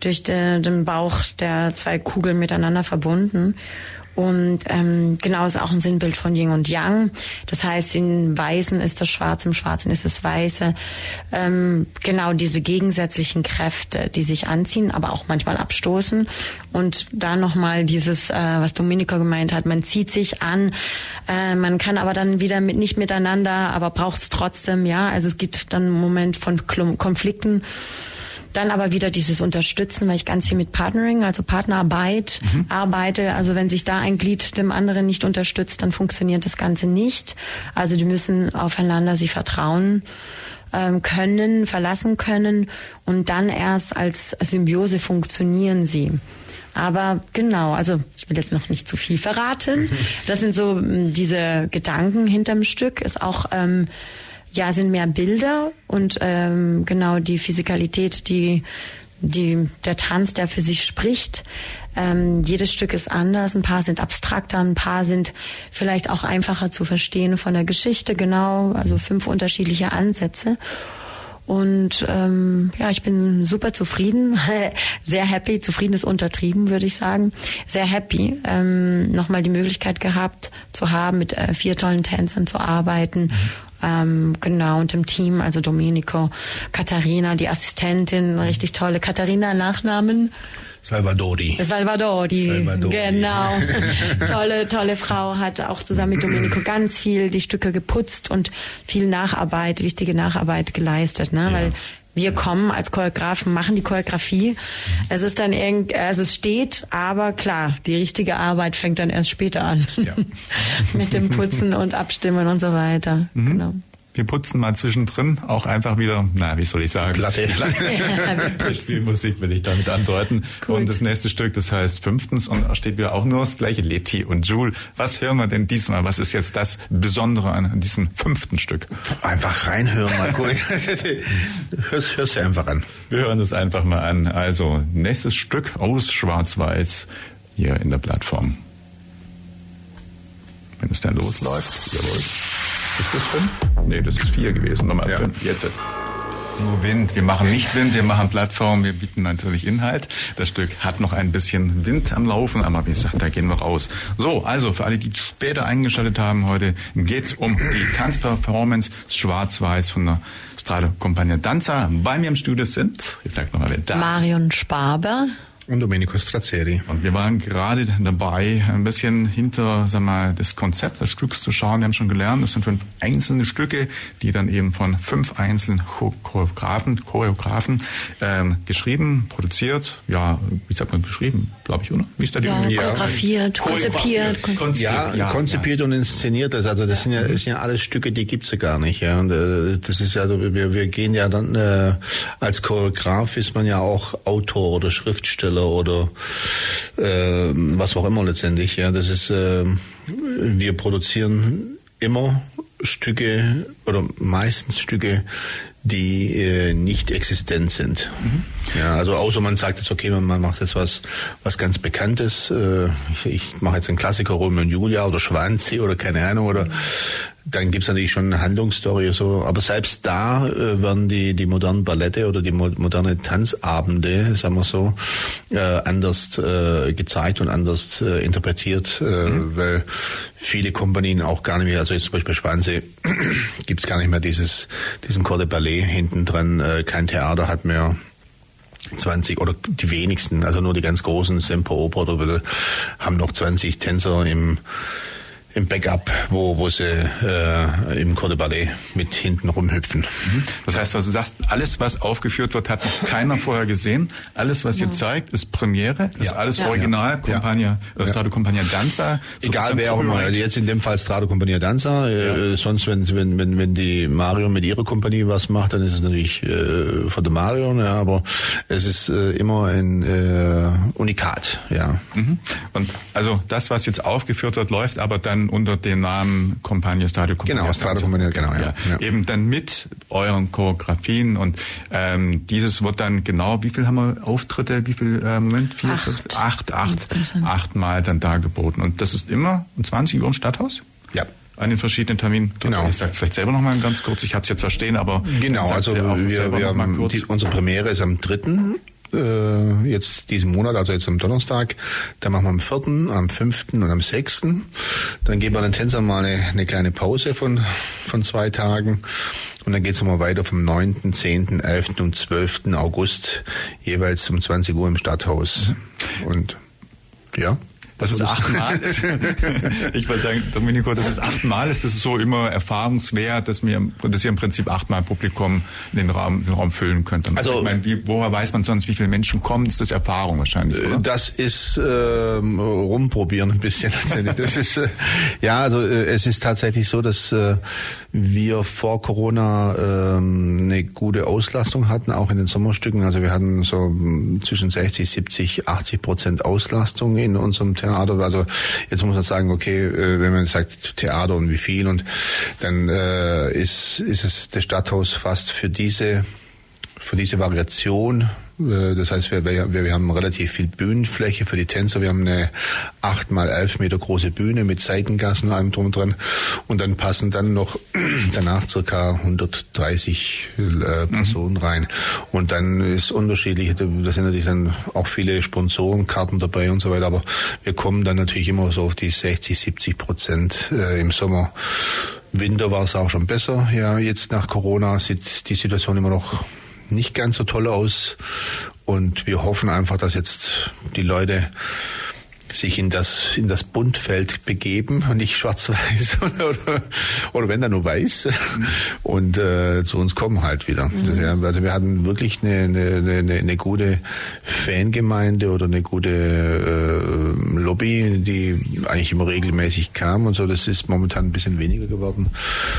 durch de, den Bauch der zwei Kugeln miteinander verbunden. Und ähm, genau ist auch ein Sinnbild von Yin und Yang. Das heißt, in Weißen ist das Schwarze, im Schwarzen ist das Weiße. Ähm, genau diese gegensätzlichen Kräfte, die sich anziehen, aber auch manchmal abstoßen. Und da nochmal dieses, äh, was Domenico gemeint hat, man zieht sich an, äh, man kann aber dann wieder mit, nicht miteinander, aber braucht es trotzdem, ja. Also es gibt dann einen Moment von Konflikten. Dann aber wieder dieses Unterstützen, weil ich ganz viel mit Partnering, also Partnerarbeit mhm. arbeite. Also wenn sich da ein Glied dem anderen nicht unterstützt, dann funktioniert das Ganze nicht. Also die müssen aufeinander sich vertrauen ähm, können, verlassen können und dann erst als Symbiose funktionieren sie. Aber genau, also ich will jetzt noch nicht zu viel verraten. Das sind so diese Gedanken hinterm Stück. Ist auch ähm, ja, sind mehr Bilder und ähm, genau die Physikalität, die, die, der Tanz, der für sich spricht. Ähm, jedes Stück ist anders. Ein paar sind abstrakter, ein paar sind vielleicht auch einfacher zu verstehen von der Geschichte, genau. Also fünf unterschiedliche Ansätze. Und ähm, ja, ich bin super zufrieden, sehr happy. Zufrieden ist untertrieben, würde ich sagen. Sehr happy, ähm, nochmal die Möglichkeit gehabt zu haben, mit äh, vier tollen Tänzern zu arbeiten. Mhm ähm, genau, und im Team, also Domenico, Katharina, die Assistentin, richtig tolle. Katharina Nachnamen? Salvadori. Salvadori. Salvadori. Genau. tolle, tolle Frau hat auch zusammen mit Domenico ganz viel die Stücke geputzt und viel Nacharbeit, wichtige Nacharbeit geleistet, ne? Ja. Weil wir kommen als Choreografen, machen die Choreografie. Es ist dann irgend, also es steht, aber klar, die richtige Arbeit fängt dann erst später an. Ja. Mit dem Putzen und Abstimmen und so weiter. Mhm. Genau. Wir putzen mal zwischendrin auch einfach wieder, na, wie soll ich sagen? Platte. ja, Spielmusik will ich damit andeuten. Gut. Und das nächste Stück, das heißt fünftens und da steht wieder auch nur das gleiche, Leti und Jule. Was hören wir denn diesmal? Was ist jetzt das Besondere an diesem fünften Stück? Einfach reinhören, Marco. hör's, hör's dir einfach an. Wir hören es einfach mal an. Also, nächstes Stück aus Schwarz-Weiß hier in der Plattform. Wenn es dann losläuft, jawohl. Ist das fünf? Nee, das ist vier gewesen. Nochmal ja. fünf. Jetzt. Nur Wind. Wir machen nicht Wind, wir machen Plattform, wir bieten natürlich Inhalt. Das Stück hat noch ein bisschen Wind am Laufen, aber wie gesagt, da gehen wir raus. So, also für alle, die später eingeschaltet haben, heute geht's um die Tanzperformance Schwarz-Weiß von der Strade Compagnia Danza. Bei mir im Studio sind, ich sag nochmal, wer da Marion Sparber und Domenico Strazzeri. Und wir waren gerade dabei, ein bisschen hinter sag mal, das Konzept des Stücks zu schauen. Wir haben schon gelernt, es sind fünf einzelne Stücke, die dann eben von fünf einzelnen Choreografen, Choreografen ähm, geschrieben, produziert, ja, wie sagt man geschrieben, glaube ich, oder? Wie ist da die ja, choreografiert, konzipiert, konzipiert. Ja, konzipiert ja, und inszeniert das. Also das sind ja, das sind ja alles Stücke, die gibt's ja gar nicht. Ja. Und, äh, das ist ja, wir, wir gehen ja dann äh, als Choreograf ist man ja auch Autor oder Schriftsteller oder äh, was auch immer letztendlich. Ja, das ist, äh, wir produzieren immer Stücke oder meistens Stücke, die äh, nicht existent sind. Mhm. Ja, also außer man sagt jetzt, okay, man macht jetzt was, was ganz Bekanntes. Äh, ich, ich mache jetzt einen Klassiker Romeo und Julia oder Schwanzi oder keine Ahnung oder dann gibt's natürlich schon eine Handlungsstory so, aber selbst da äh, werden die die modernen Ballette oder die mo moderne Tanzabende, sagen wir so, äh, anders äh, gezeigt und anders äh, interpretiert, äh, mhm. weil viele Kompanien auch gar nicht mehr, also jetzt zum Beispiel Schwanze gibt's gar nicht mehr dieses diesen Corps de Ballet hinten dran, äh, kein Theater hat mehr 20 oder die wenigsten, also nur die ganz großen Semper Oper oder haben noch 20 Tänzer im im Backup, wo, wo sie äh, im Corps de Ballet mit hinten rumhüpfen. Mhm. Das heißt, was du sagst, alles, was aufgeführt wird, hat keiner vorher gesehen. Alles, was ja. ihr zeigt, ist Premiere, ist ja. alles ja. Original, Compagnia, äh, Strado Compagnia Danza. Egal wer auch immer, also jetzt in dem Fall Strado Compagnia Danza. Äh, sonst, wenn, wenn, wenn, wenn die Mario mit ihrer Kompanie was macht, dann ist es natürlich äh, von der Mario, ja, aber es ist äh, immer ein äh, Unikat, ja. Mhm. Und also das, was jetzt aufgeführt wird, läuft aber dann dann unter dem Namen Compagnia Stadio Compagnia. Genau, Stadio Compagnia, genau, ja. ja. Eben dann mit euren Choreografien und ähm, dieses wird dann genau, wie viel haben wir Auftritte, wie viel, äh, Moment, vier, acht. acht, acht, achtmal dann dargeboten. Und das ist immer um 20 Uhr im Stadthaus? Ja an den verschiedenen Terminen. Genau. Ich sage vielleicht selber noch mal ganz kurz, ich habe es jetzt verstehen, aber genau, also wir, wir haben die, unsere Premiere ist am 3 äh, jetzt diesen Monat, also jetzt am Donnerstag. Dann machen wir am 4., am 5. und am 6. Dann geben wir den Tänzern mal eine, eine kleine Pause von, von zwei Tagen. Und dann geht es nochmal weiter vom 9., 10., 11. und 12. August, jeweils um 20 Uhr im Stadthaus. Mhm. Und ja. Das ist achtmal. ich wollte sagen, Domenico, das ist achtmal, ist das so immer erfahrungswert, dass wir, dass ihr im Prinzip achtmal Publikum den Raum, den Raum füllen könnt. Also, ich meine, wie, woher weiß man sonst, wie viele Menschen kommen? Ist das Erfahrung wahrscheinlich, oder? Das ist ähm, rumprobieren ein bisschen. Das ist, äh, ja, also äh, es ist tatsächlich so, dass äh, wir vor Corona ähm, eine gute Auslastung hatten, auch in den Sommerstücken. Also wir hatten so hm, zwischen 60, 70, 80 Prozent Auslastung in unserem Theater. Theater. Also jetzt muss man sagen, okay, äh, wenn man sagt Theater und wie viel und dann äh, ist, ist es das Stadthaus fast für diese für diese Variation das heißt, wir, wir, wir haben relativ viel Bühnenfläche für die Tänzer. Wir haben eine acht mal elf Meter große Bühne mit Seitengassen und allem drum dran. Und dann passen dann noch danach circa 130 äh, Personen mhm. rein. Und dann ist unterschiedlich, da sind natürlich dann auch viele Sponsorenkarten dabei und so weiter. Aber wir kommen dann natürlich immer so auf die 60, 70 Prozent äh, im Sommer. Winter war es auch schon besser. Ja, jetzt nach Corona sieht die Situation immer noch nicht ganz so toll aus. Und wir hoffen einfach, dass jetzt die Leute sich in das, in das Buntfeld begeben und nicht schwarz-weiß oder, oder, oder wenn dann nur weiß mhm. und äh, zu uns kommen halt wieder. Mhm. Also wir hatten wirklich eine, eine, eine, eine gute Fangemeinde oder eine gute äh, Lobby, die eigentlich immer regelmäßig kam und so. Das ist momentan ein bisschen weniger geworden.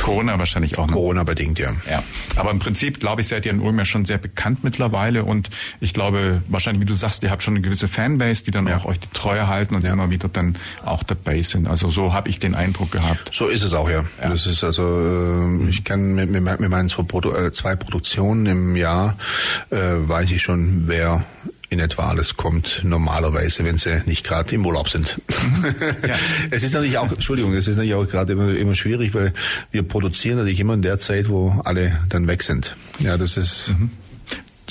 Corona wahrscheinlich auch. Ne? Corona bedingt, ja. Ja, aber im Prinzip glaube ich, seid ihr in Ulm ja schon sehr bekannt mittlerweile und ich glaube wahrscheinlich, wie du sagst, ihr habt schon eine gewisse Fanbase, die dann ja. auch euch die Treue halten halten und ja. immer wieder dann auch dabei sind. Also so habe ich den Eindruck gehabt. So ist es auch, ja. ja. Das ist also, äh, ich kann mit, mit, mit meinen zwei, Produ äh, zwei Produktionen im Jahr, äh, weiß ich schon, wer in etwa alles kommt, normalerweise, wenn sie nicht gerade im Urlaub sind. Mhm. Ja. es ist natürlich auch, Entschuldigung, es ist natürlich auch gerade immer, immer schwierig, weil wir produzieren natürlich immer in der Zeit, wo alle dann weg sind. Ja, das ist. Mhm.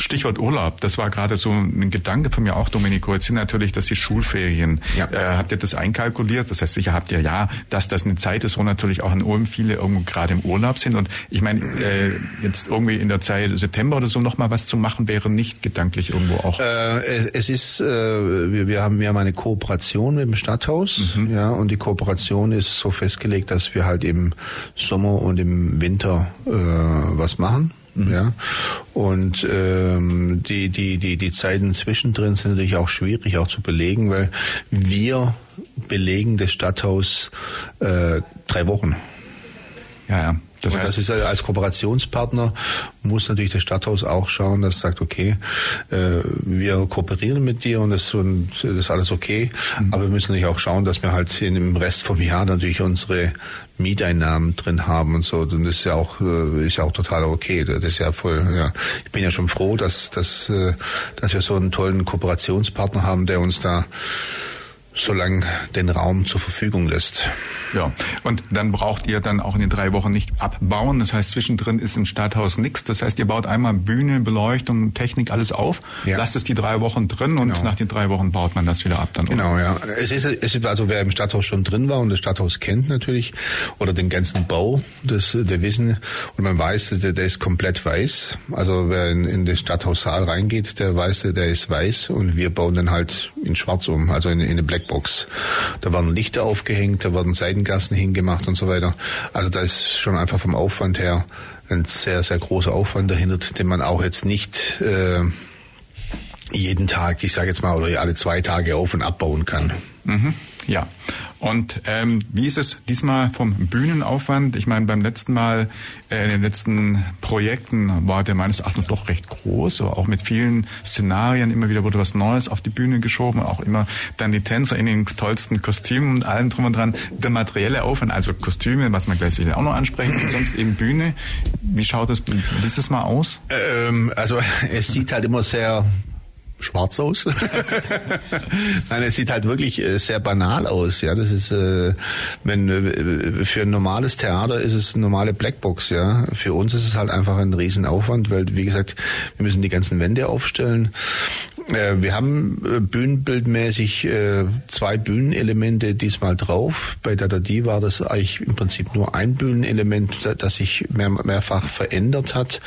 Stichwort Urlaub, das war gerade so ein Gedanke von mir auch, Domenico. Jetzt sind natürlich, dass die Schulferien, ja. äh, habt ihr das einkalkuliert? Das heißt, sicher habt ihr ja, dass das eine Zeit ist, wo natürlich auch in Ulm viele irgendwo gerade im Urlaub sind. Und ich meine, äh, jetzt irgendwie in der Zeit September oder so nochmal was zu machen, wäre nicht gedanklich irgendwo auch. Äh, es ist, äh, wir, wir haben ja eine Kooperation mit dem Stadthaus, mhm. ja, und die Kooperation ist so festgelegt, dass wir halt im Sommer und im Winter äh, was machen. Mhm. Ja. Und ähm, die, die, die, die Zeiten zwischendrin sind natürlich auch schwierig auch zu belegen, weil wir belegen das Stadthaus äh, drei Wochen. Ja, ja. Das, heißt, das ist als Kooperationspartner muss natürlich das Stadthaus auch schauen, dass es sagt, okay, äh, wir kooperieren mit dir und das, und das ist alles okay, mhm. aber wir müssen natürlich auch schauen, dass wir halt in, im Rest vom Jahr natürlich unsere Mieteinnahmen drin haben und so. Und das ist ja auch äh, ist ja auch total okay. Das ist ja voll. Ja. Ich bin ja schon froh, dass dass äh, dass wir so einen tollen Kooperationspartner haben, der uns da solange den Raum zur Verfügung lässt. Ja, und dann braucht ihr dann auch in den drei Wochen nicht abbauen. Das heißt, zwischendrin ist im Stadthaus nichts. Das heißt, ihr baut einmal Bühne, Beleuchtung, Technik, alles auf, ja. lasst es die drei Wochen drin und genau. nach den drei Wochen baut man das wieder ab dann. Genau, oder? ja. Es ist, es ist also, wer im Stadthaus schon drin war und das Stadthaus kennt natürlich oder den ganzen Bau, das, der wissen und man weiß, der, der ist komplett weiß. Also wer in, in das Stadthaussaal reingeht, der weiß, der ist weiß und wir bauen dann halt in Schwarz um, also in, in eine Black Blackbox. Da werden Lichter aufgehängt, da werden Seitengassen hingemacht und so weiter. Also da ist schon einfach vom Aufwand her ein sehr, sehr großer Aufwand dahinter, den man auch jetzt nicht äh, jeden Tag, ich sage jetzt mal, oder alle zwei Tage auf und abbauen kann. Mhm. Ja. Und ähm, wie ist es diesmal vom Bühnenaufwand? Ich meine, beim letzten Mal, äh, in den letzten Projekten war der meines Erachtens doch recht groß, auch mit vielen Szenarien. Immer wieder wurde was Neues auf die Bühne geschoben, auch immer dann die Tänzer in den tollsten Kostümen und allem drum und dran. Der materielle Aufwand, also Kostüme, was man gleich auch noch ansprechen, und sonst eben Bühne. Wie schaut es dieses Mal aus? Ähm, also es sieht halt immer sehr schwarz aus. Nein, es sieht halt wirklich äh, sehr banal aus. Ja, das ist, äh, wenn äh, für ein normales Theater ist es eine normale Blackbox. Ja, für uns ist es halt einfach ein Riesenaufwand, weil wie gesagt, wir müssen die ganzen Wände aufstellen. Wir haben bühnenbildmäßig zwei Bühnenelemente diesmal drauf. Bei Dada Di war das eigentlich im Prinzip nur ein Bühnenelement, das sich mehr, mehrfach verändert hat.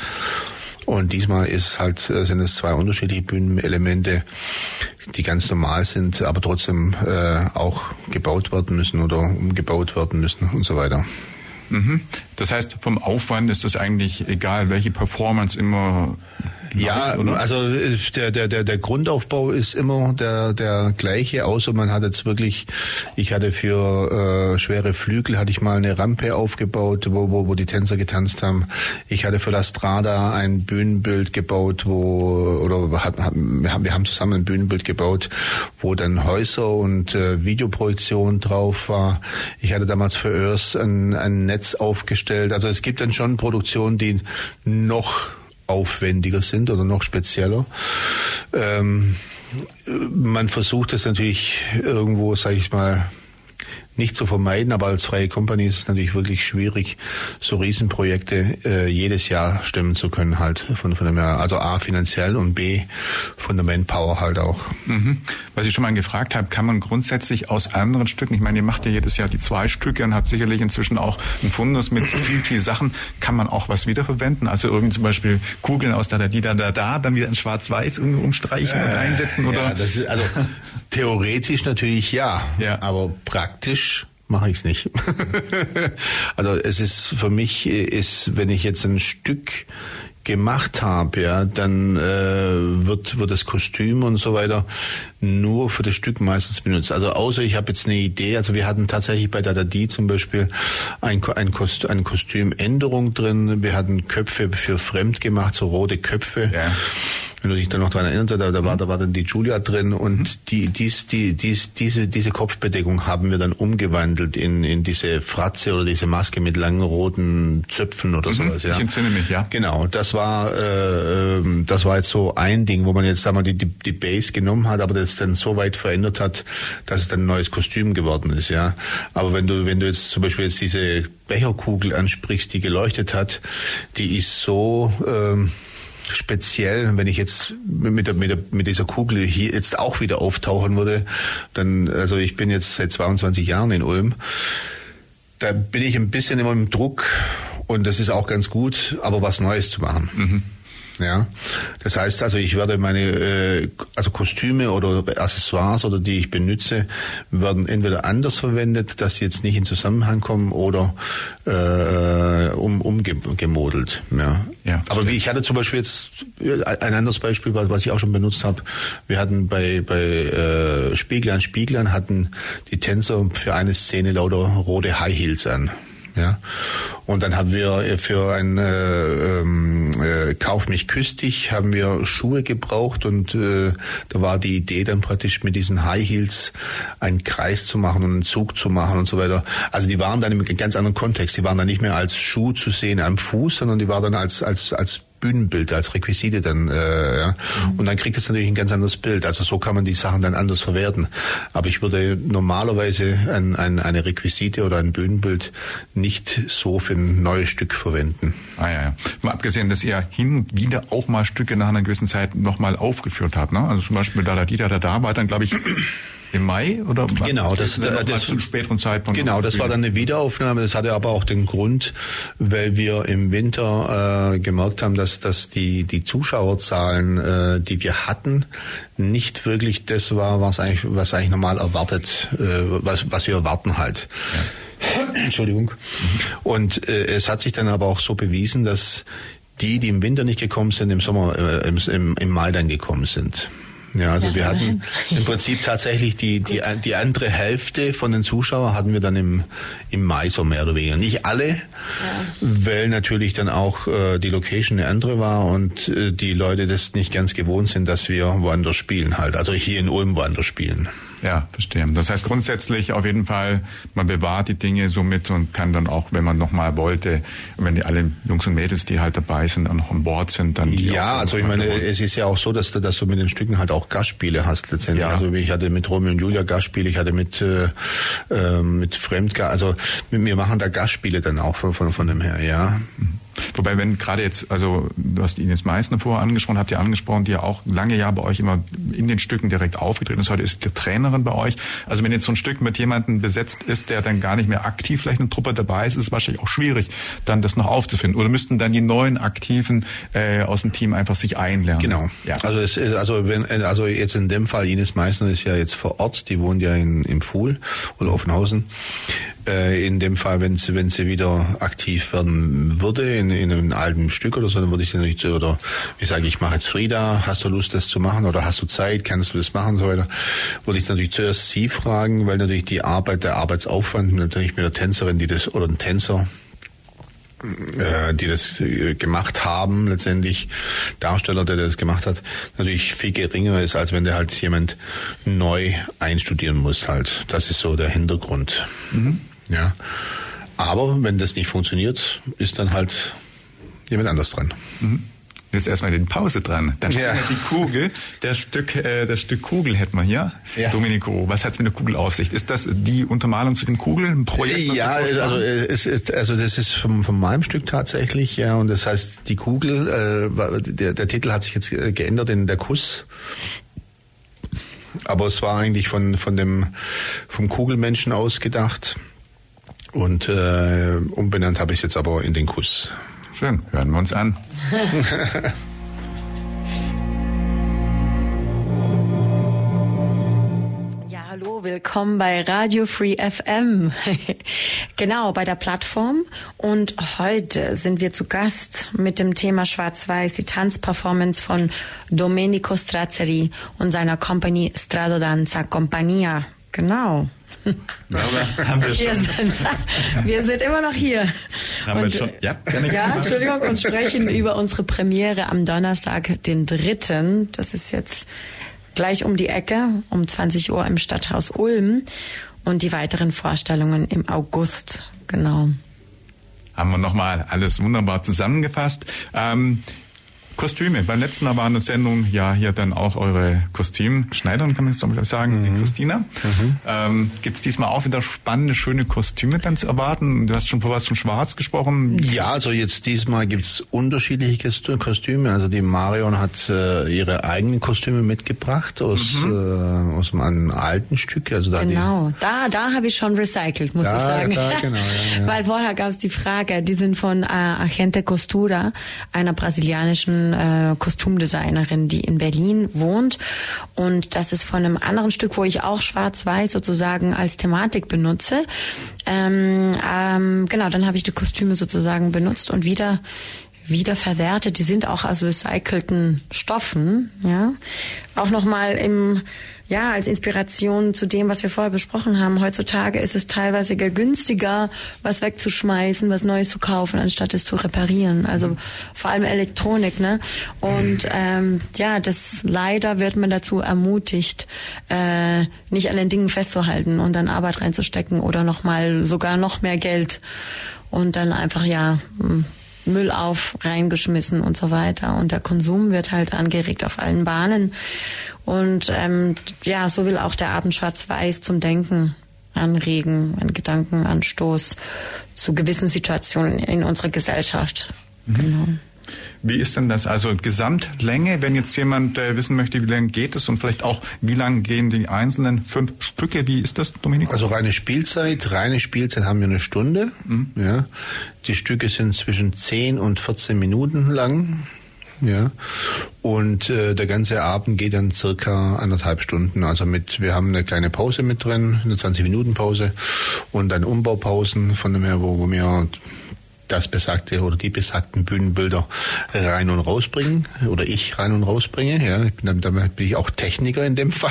Und diesmal ist halt, äh, sind es zwei unterschiedliche Bühnenelemente, die ganz normal sind, aber trotzdem äh, auch gebaut werden müssen oder umgebaut werden müssen und so weiter. Mhm. Das heißt, vom Aufwand ist das eigentlich egal, welche Performance immer ja, oder? also äh, der, der, der, der Grundaufbau ist immer der, der gleiche, außer man hat jetzt wirklich, ich hatte für äh, schwere Flügel, hatte ich mal eine Rampe aufgebaut, wo, wo, wo die Tänzer getanzt haben. Ich hatte für La Strada ein Bühnenbild gebaut, wo, oder hat, hat, wir, haben, wir haben zusammen ein Bühnenbild gebaut, wo dann Häuser und äh, Videoprojektion drauf war. Ich hatte damals für Örs ein, ein Netz aufgestellt. Also es gibt dann schon Produktionen, die noch aufwendiger sind oder noch spezieller. Ähm, man versucht es natürlich irgendwo, sage ich mal, nicht zu vermeiden, aber als freie Company ist es natürlich wirklich schwierig, so Riesenprojekte äh, jedes Jahr stemmen zu können, halt von, von dem also A finanziell und B von der Manpower halt auch. Mhm. Was ich schon mal gefragt habe, kann man grundsätzlich aus anderen Stücken, ich meine, ihr macht ja jedes Jahr die zwei Stücke und habt sicherlich inzwischen auch ein Fundus mit viel, viel Sachen, kann man auch was wiederverwenden? Also irgendwie zum Beispiel Kugeln aus da, da, da, da, da, dann wieder in schwarz-weiß umstreichen äh, und einsetzen oder? Ja, das ist, also theoretisch natürlich ja, ja. aber praktisch mache ich es nicht. also es ist für mich ist, wenn ich jetzt ein Stück gemacht habe, ja, dann äh, wird wird das Kostüm und so weiter nur für das Stück meistens benutzt. Also außer ich habe jetzt eine Idee. Also wir hatten tatsächlich bei Dada Di zum Beispiel ein, ein Kost, eine Kostümänderung drin. Wir hatten Köpfe für fremd gemacht, so rote Köpfe. Ja wenn du dich dann noch daran erinnerst, da, da, war, da war dann die Julia drin und mhm. die, dies, die, dies, diese, diese Kopfbedeckung haben wir dann umgewandelt in, in diese Fratze oder diese Maske mit langen roten Zöpfen oder mhm. sowas. Ja. Ich entsinne mich, ja. Genau, das war, äh, ähm, das war jetzt so ein Ding, wo man jetzt wir, die, die, die Base genommen hat, aber das dann so weit verändert hat, dass es dann ein neues Kostüm geworden ist, ja. Aber wenn du, wenn du jetzt zum Beispiel jetzt diese Becherkugel ansprichst, die geleuchtet hat, die ist so ähm, speziell, wenn ich jetzt mit, der, mit, der, mit dieser Kugel hier jetzt auch wieder auftauchen würde, dann, also ich bin jetzt seit 22 Jahren in Ulm, da bin ich ein bisschen immer im Druck und das ist auch ganz gut, aber was Neues zu machen. Mhm. Ja, das heißt also, ich werde meine äh, also Kostüme oder Accessoires oder die ich benütze, werden entweder anders verwendet, dass sie jetzt nicht in Zusammenhang kommen oder äh, um, umgemodelt. Ja. ja Aber wie ich hatte zum Beispiel jetzt ein anderes Beispiel, was ich auch schon benutzt habe. Wir hatten bei bei äh, Spieglern Spieglern hatten die Tänzer für eine Szene lauter rote High Heels an. Ja. Und dann haben wir für ein äh, ähm, äh, Kauf mich küstig haben wir Schuhe gebraucht und äh, da war die Idee dann praktisch mit diesen High Heels einen Kreis zu machen und einen Zug zu machen und so weiter. Also die waren dann im ganz anderen Kontext. Die waren dann nicht mehr als Schuh zu sehen am Fuß, sondern die waren dann als als als Bühnenbild, als Requisite dann. Äh, ja. Mhm. Und dann kriegt es natürlich ein ganz anderes Bild. Also so kann man die Sachen dann anders verwerten. Aber ich würde normalerweise ein, ein, eine Requisite oder ein Bühnenbild nicht so für ein neues Stück verwenden. Ah ja, ja. Mal abgesehen, dass ihr hin und wieder auch mal Stücke nach einer gewissen Zeit nochmal aufgeführt habt. Ne? Also zum Beispiel da da die da da da war dann, glaube ich, im Mai oder genau das, das, das zu späteren Zeitpunkt genau das war dann eine Wiederaufnahme. Das hatte aber auch den Grund weil wir im Winter äh, gemerkt haben dass dass die die Zuschauerzahlen äh, die wir hatten nicht wirklich das war was eigentlich was eigentlich normal erwartet äh, was was wir erwarten halt. Ja. Entschuldigung. Und äh, es hat sich dann aber auch so bewiesen dass die, die im Winter nicht gekommen sind, im Sommer, äh, im, im Mai dann gekommen sind. Ja, also ja, wir hatten im Prinzip tatsächlich die, die, die andere Hälfte von den Zuschauern hatten wir dann im, im Mai so mehr oder weniger. Nicht alle, ja. weil natürlich dann auch äh, die Location eine andere war und äh, die Leute das nicht ganz gewohnt sind, dass wir woanders spielen halt. Also hier in Ulm woanders spielen. Ja, verstehe. Das heißt grundsätzlich auf jeden Fall, man bewahrt die Dinge so mit und kann dann auch, wenn man nochmal wollte, wenn die alle Jungs und Mädels, die halt dabei sind, dann noch an Bord sind, dann Ja, also ich meine, es ist ja auch so, dass du, dass du mit den Stücken halt auch Gastspiele hast letztendlich. Ja. Also ich hatte mit Romeo und Julia Gastspiele, ich hatte mit äh, äh mit Fremdgar, also wir machen da Gastspiele dann auch von, von, von dem her, ja. Mhm. Wobei, wenn gerade jetzt, also du hast Ines Meissner vorher angesprochen, habt ihr angesprochen, die ja auch lange Jahre bei euch immer in den Stücken direkt aufgetreten ist. Heute ist die Trainerin bei euch. Also wenn jetzt so ein Stück mit jemandem besetzt ist, der dann gar nicht mehr aktiv vielleicht eine Truppe dabei ist, ist es wahrscheinlich auch schwierig, dann das noch aufzufinden. Oder müssten dann die neuen Aktiven äh, aus dem Team einfach sich einlernen? Genau. Ja. Also es, also wenn also jetzt in dem Fall Ines Meissner ist ja jetzt vor Ort, die wohnt ja in, im Fuhl oder Offenhausen in dem Fall, wenn sie, wenn sie wieder aktiv werden würde in, in einem alten Stück oder so, dann würde ich sie natürlich zu, oder ich sage, ich mache jetzt Frieda, hast du Lust, das zu machen oder hast du Zeit, kannst du das machen und so weiter, würde ich natürlich zuerst sie fragen, weil natürlich die Arbeit, der Arbeitsaufwand natürlich mit der Tänzerin, die das, oder ein Tänzer, äh, die das äh, gemacht haben, letztendlich Darsteller, der das gemacht hat, natürlich viel geringer ist, als wenn der halt jemand neu einstudieren muss halt. Das ist so der Hintergrund. Mhm. Ja. Aber wenn das nicht funktioniert, ist dann halt jemand anders dran. Mhm. Jetzt erstmal den Pause dran. Dann ja. die Kugel. Das Stück, äh, das Stück Kugel hätten wir hier. Ja. Domenico, was hat's mit der Kugel auf sich? Ist das die Untermalung zu den Kugeln? Ein Projekt? Ja, also, äh, es ist, also das ist von, von meinem Stück tatsächlich, ja. Und das heißt, die Kugel, äh, der, der Titel hat sich jetzt äh, geändert in der Kuss. Aber es war eigentlich von, von dem, vom Kugelmenschen ausgedacht. Und äh, umbenannt habe ich es jetzt aber in den Kuss. Schön, hören wir uns an. ja, hallo, willkommen bei Radio Free FM. genau, bei der Plattform. Und heute sind wir zu Gast mit dem Thema Schwarz-Weiß, die Tanzperformance von Domenico Strazzeri und seiner Company Strado Danza Compagnia. Genau. Haben wir, schon. Wir, sind, wir sind immer noch hier. Haben und, wir schon, ja, ja, Entschuldigung, und sprechen über unsere Premiere am Donnerstag, den dritten. Das ist jetzt gleich um die Ecke, um 20 Uhr im Stadthaus Ulm. Und die weiteren Vorstellungen im August, genau. Haben wir nochmal alles wunderbar zusammengefasst. Ähm, Kostüme. Beim letzten Mal war eine Sendung ja hier dann auch eure Kostümschneiderin, kann man jetzt so sagen, mhm. die Christina. Mhm. Ähm, Gibt es diesmal auch wieder spannende, schöne Kostüme dann zu erwarten? Du hast schon vor was von Schwarz gesprochen. Ja, also jetzt diesmal gibt's unterschiedliche Kostüme. Also die Marion hat äh, ihre eigenen Kostüme mitgebracht aus, mhm. äh, aus einem alten Stück. Also da genau, da, da habe ich schon recycelt, muss da, ich sagen. Da, genau, ja, ja. Weil vorher gab es die Frage, die sind von äh, Agente Costura, einer brasilianischen äh, Kostümdesignerin, die in Berlin wohnt. Und das ist von einem anderen Stück, wo ich auch schwarz-weiß sozusagen als Thematik benutze. Ähm, ähm, genau, dann habe ich die Kostüme sozusagen benutzt und wieder wiederverwertet. Die sind auch aus recycelten Stoffen, ja. Auch nochmal im ja, als Inspiration zu dem, was wir vorher besprochen haben. Heutzutage ist es teilweise günstiger, was wegzuschmeißen, was Neues zu kaufen, anstatt es zu reparieren. Also mhm. vor allem Elektronik, ne? Und ähm, ja, das leider wird man dazu ermutigt, äh, nicht an den Dingen festzuhalten und dann Arbeit reinzustecken oder nochmal sogar noch mehr Geld und dann einfach ja Müll auf, reingeschmissen und so weiter. Und der Konsum wird halt angeregt auf allen Bahnen. Und ähm, ja, so will auch der Abend Schwarz-Weiß zum Denken anregen, einen Gedankenanstoß zu gewissen Situationen in unserer Gesellschaft. Mhm. Genau. Wie ist denn das? Also Gesamtlänge, wenn jetzt jemand äh, wissen möchte, wie lange geht es und vielleicht auch, wie lange gehen die einzelnen fünf Stücke? Wie ist das, Dominik? Also reine Spielzeit, reine Spielzeit haben wir eine Stunde. Mhm. Ja. Die Stücke sind zwischen 10 und 14 Minuten lang. Ja. Und äh, der ganze Abend geht dann circa anderthalb Stunden. Also mit, wir haben eine kleine Pause mit drin, eine 20 Minuten Pause und dann Umbaupausen von dem her, wo, wo wir das besagte oder die besagten Bühnenbilder rein und rausbringen oder ich rein und rausbringe. Ja, ich bin, damit bin ich auch Techniker in dem Fall.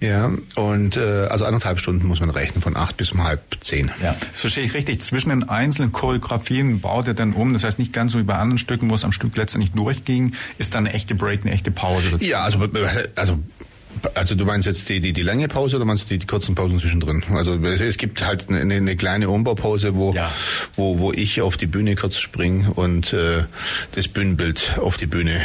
Ja, und äh, also anderthalb Stunden muss man rechnen, von acht bis um halb zehn. Ja, verstehe ich richtig. Zwischen den einzelnen Choreografien baut er dann um. Das heißt nicht ganz so wie bei anderen Stücken, wo es am Stück letztendlich durchging, ist dann eine echte Break, eine echte Pause. Dazu. Ja, also also also du meinst jetzt die, die, die lange Pause oder meinst du die, die kurzen Pausen zwischendrin? Also es, es gibt halt eine, eine kleine Umbaupause, wo, ja. wo, wo ich auf die Bühne kurz springe und äh, das Bühnenbild auf die Bühne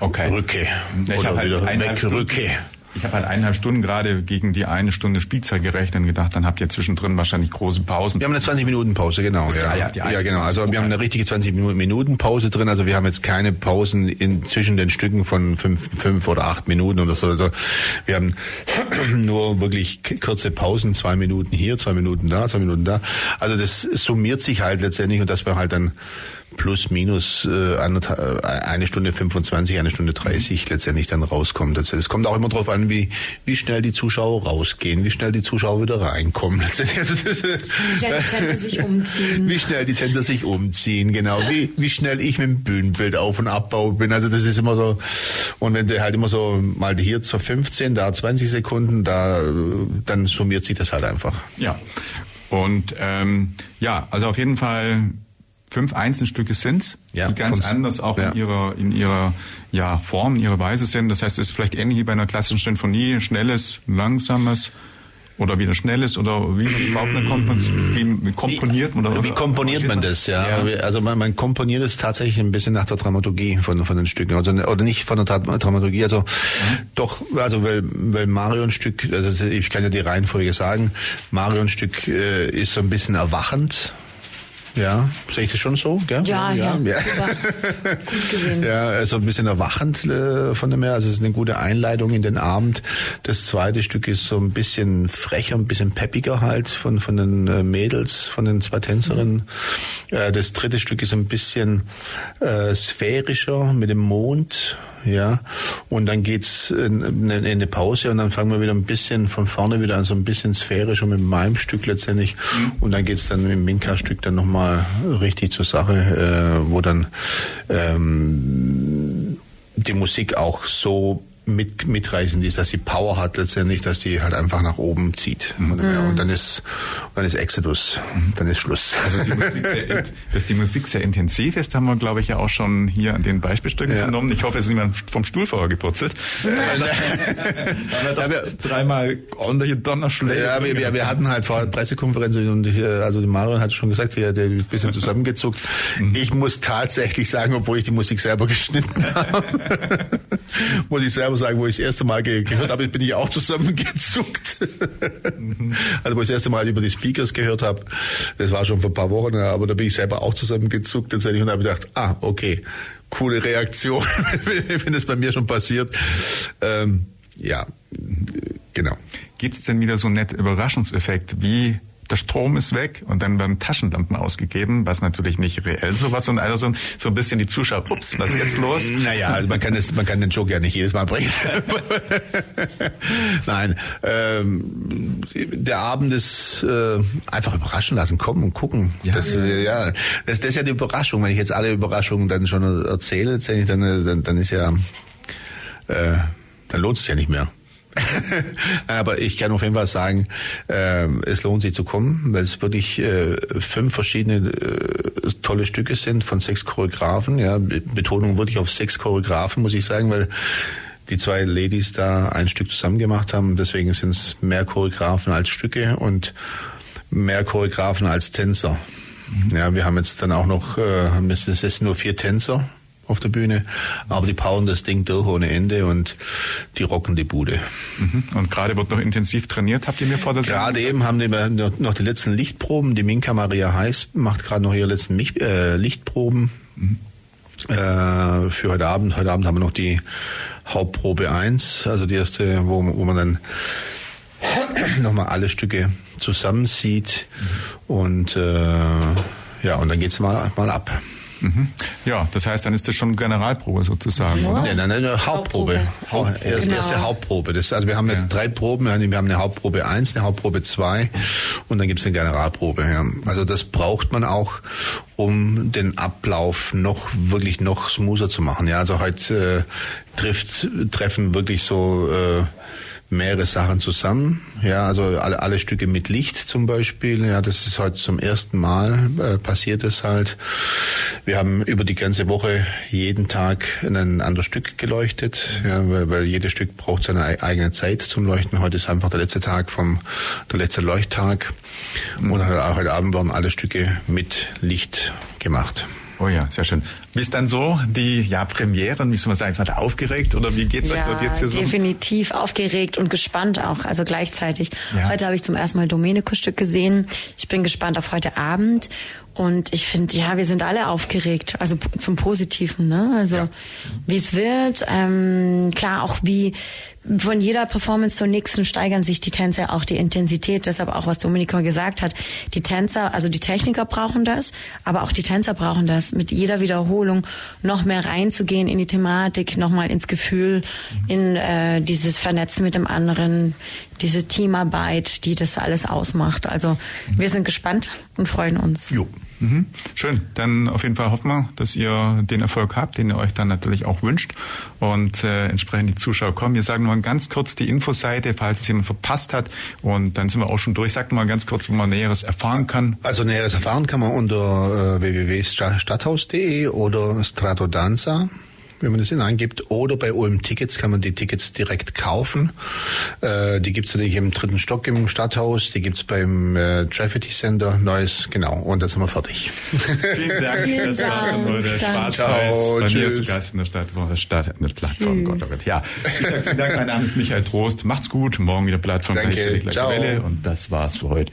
okay. rücke. Ich oder halt wieder wegrücke. Ich habe halt eineinhalb Stunden gerade gegen die eine Stunde Spielzeit gerechnet und gedacht, dann habt ihr zwischendrin wahrscheinlich große Pausen. Wir haben eine 20 Minuten Pause, genau. Ja. Ja, ja, ja, genau. Also wir haben eine richtige 20 Minuten Pause drin. Also wir haben jetzt keine Pausen in, zwischen den Stücken von fünf, fünf oder acht Minuten oder so. Also wir haben nur wirklich kurze Pausen, zwei Minuten hier, zwei Minuten da, zwei Minuten da. Also das summiert sich halt letztendlich und das war halt dann plus minus äh, eine Stunde 25, eine Stunde 30 letztendlich dann rauskommt. Also es kommt auch immer darauf an, wie, wie schnell die Zuschauer rausgehen, wie schnell die Zuschauer wieder reinkommen. wie schnell die Tänzer sich umziehen. Wie schnell die Tänzer sich umziehen, genau. Wie, wie schnell ich mit dem Bühnenbild auf- und abbau bin. Also das ist immer so. Und wenn du halt immer so mal hier zur 15, da 20 Sekunden, da dann summiert sich das halt einfach. Ja. Und ähm, ja, also auf jeden Fall fünf Einzelstücke sind, ja, die ganz anders auch ja. in ihrer in ihrer ja, Form, in ihrer Weise sind. Das heißt, es ist vielleicht ähnlich wie bei einer klassischen Sinfonie, schnelles, langsames oder wieder schnelles oder wie eine Komposition, wie komponiert man oder, Wie komponiert man das, ja. ja. Also man, man komponiert es tatsächlich ein bisschen nach der Dramaturgie von, von den Stücken. Also, oder nicht von der Dramaturgie, also mhm. doch, also weil, weil Marion-Stück, also ich kann ja die Reihenfolge sagen, Marion-Stück äh, ist so ein bisschen erwachend, ja, sehe ich das schon so? Gell? Ja, ja, ja. ja. ja, also ein bisschen erwachend äh, von dem her. Also es ist eine gute Einleitung in den Abend. Das zweite Stück ist so ein bisschen frecher, ein bisschen peppiger halt von, von den äh, Mädels, von den zwei Tänzerinnen. Mhm. Äh, das dritte Stück ist ein bisschen äh, sphärischer mit dem Mond ja. Und dann geht's in, in, eine Pause und dann fangen wir wieder ein bisschen von vorne wieder an, so ein bisschen sphärisch und mit meinem Stück letztendlich. Mhm. Und dann geht's dann mit dem Minka-Stück dann nochmal richtig zur Sache, äh, wo dann ähm, die Musik auch so mit, mitreißend ist, dass sie Power hat letztendlich, dass die halt einfach nach oben zieht. Mhm. Und dann ist, dann ist Exodus, dann ist Schluss. Also die Musik sehr, dass die Musik sehr intensiv ist, haben wir, glaube ich, ja auch schon hier an den Beispielstücken ja. vernommen. Ich hoffe, es ist niemand vom Stuhl vorher geputzelt. da haben wir dreimal ordentliche Donnerschläge. Ja, wir, wir, wir hatten halt vor Pressekonferenz und ich, also die Marion hat schon gesagt, der hat ein bisschen zusammengezuckt. Mhm. Ich muss tatsächlich sagen, obwohl ich die Musik selber geschnitten habe, muss ich selber sagen, wo ich das erste Mal gehört habe, bin ich auch zusammengezuckt. Also wo ich das erste Mal über die Speakers gehört habe, das war schon vor ein paar Wochen, aber da bin ich selber auch zusammengezuckt tatsächlich und habe gedacht, ah, okay, coole Reaktion, wenn es bei mir schon passiert. Ähm, ja, genau. Gibt es denn wieder so einen netten Überraschungseffekt, wie der Strom ist weg und dann werden Taschenlampen ausgegeben, was natürlich nicht reell so was, sondern also so ein bisschen die Zuschauer, ups, was ist jetzt los? Naja, also man kann, das, man kann den Joke ja nicht jedes Mal bringen. Nein, ähm, der Abend ist äh, einfach überraschen lassen, kommen und gucken. Ja, das, äh, ja. Das, das ist ja die Überraschung. Wenn ich jetzt alle Überraschungen dann schon erzähle, dann, dann, dann ist ja, äh, dann lohnt es ja nicht mehr. Aber ich kann auf jeden Fall sagen, äh, es lohnt sich zu kommen, weil es wirklich äh, fünf verschiedene äh, tolle Stücke sind von sechs Choreografen. Ja, Betonung wirklich auf sechs Choreografen, muss ich sagen, weil die zwei Ladies da ein Stück zusammen gemacht haben. Deswegen sind es mehr Choreografen als Stücke und mehr Choreografen als Tänzer. Ja, wir haben jetzt dann auch noch, äh, es sind nur vier Tänzer auf der Bühne, aber die powern das Ding durch ohne Ende und die rocken die Bude. Mhm. Und gerade wird noch intensiv trainiert, habt ihr mir vor der Gerade eben haben wir noch die letzten Lichtproben. Die Minka Maria Heiß macht gerade noch ihre letzten äh, Lichtproben mhm. äh, für heute Abend. Heute Abend haben wir noch die Hauptprobe 1, also die erste, wo, wo man dann nochmal alle Stücke zusammensieht mhm. und äh, ja, und dann geht's mal, mal ab. Mhm. Ja, das heißt, dann ist das schon Generalprobe sozusagen, ja. oder? Ja, nein, eine Hauptprobe. Hauptprobe. Erst, genau. Erste Hauptprobe. Das, also wir haben ja. drei Proben. Wir haben eine Hauptprobe 1, eine Hauptprobe 2 und dann gibt es eine Generalprobe. Ja. Also das braucht man auch, um den Ablauf noch wirklich noch smoother zu machen. Ja, also heute äh, trifft, treffen wirklich so äh, mehrere Sachen zusammen. Ja, also alle, alle Stücke mit Licht zum Beispiel. Ja, das ist heute zum ersten Mal äh, passiert es halt. Wir haben über die ganze Woche jeden Tag ein anderes Stück geleuchtet, ja, weil, weil jedes Stück braucht seine eigene Zeit zum Leuchten. Heute ist einfach der letzte Tag vom der letzte Leuchttag. Mhm. Und heute Abend werden alle Stücke mit Licht gemacht. Oh ja, sehr schön. Wie ist dann so die ja, Premieren, wie soll man sagen, seid ihr aufgeregt oder wie geht's ja, euch dort jetzt hier so? definitiv aufgeregt und gespannt auch, also gleichzeitig. Ja. Heute habe ich zum ersten Mal Domenico-Stück gesehen. Ich bin gespannt auf heute Abend und ich finde, ja, wir sind alle aufgeregt, also zum Positiven, ne? Also ja. wie es wird, ähm, klar auch wie von jeder Performance zur nächsten steigern sich die Tänzer auch die Intensität. Deshalb auch, was Dominika gesagt hat. Die Tänzer, also die Techniker brauchen das, aber auch die Tänzer brauchen das, mit jeder Wiederholung noch mehr reinzugehen in die Thematik, nochmal ins Gefühl, in äh, dieses Vernetzen mit dem anderen, diese Teamarbeit, die das alles ausmacht. Also wir sind gespannt und freuen uns. Jo. Mhm. Schön. Dann auf jeden Fall hoffen wir, dass ihr den Erfolg habt, den ihr euch dann natürlich auch wünscht und äh, entsprechend die Zuschauer kommen. Wir sagen nur ganz kurz die Infoseite, falls es jemand verpasst hat und dann sind wir auch schon durch. Sagt mal ganz kurz, wo man Näheres erfahren kann. Also Näheres erfahren kann man unter äh, www.stadthaus.de oder Stratodanza wenn man das hineingibt. Oder bei OM Tickets kann man die Tickets direkt kaufen. Äh, die gibt's natürlich im dritten Stock im Stadthaus, die gibt's beim äh, Traffic Center, neues, genau. Und dann sind wir fertig. Vielen Dank, Vielen das war's dann heute. Schwarz-Weiß bei tschüss. mir zu Gast in der Stadt, wo Stadt eine Plattform. Gott, oh Gott. Ja, ich sage vielen Dank, mein Name ist Michael Trost. Macht's gut, morgen wieder Plattform Danke. Ciao. Welle. Und das war's für heute.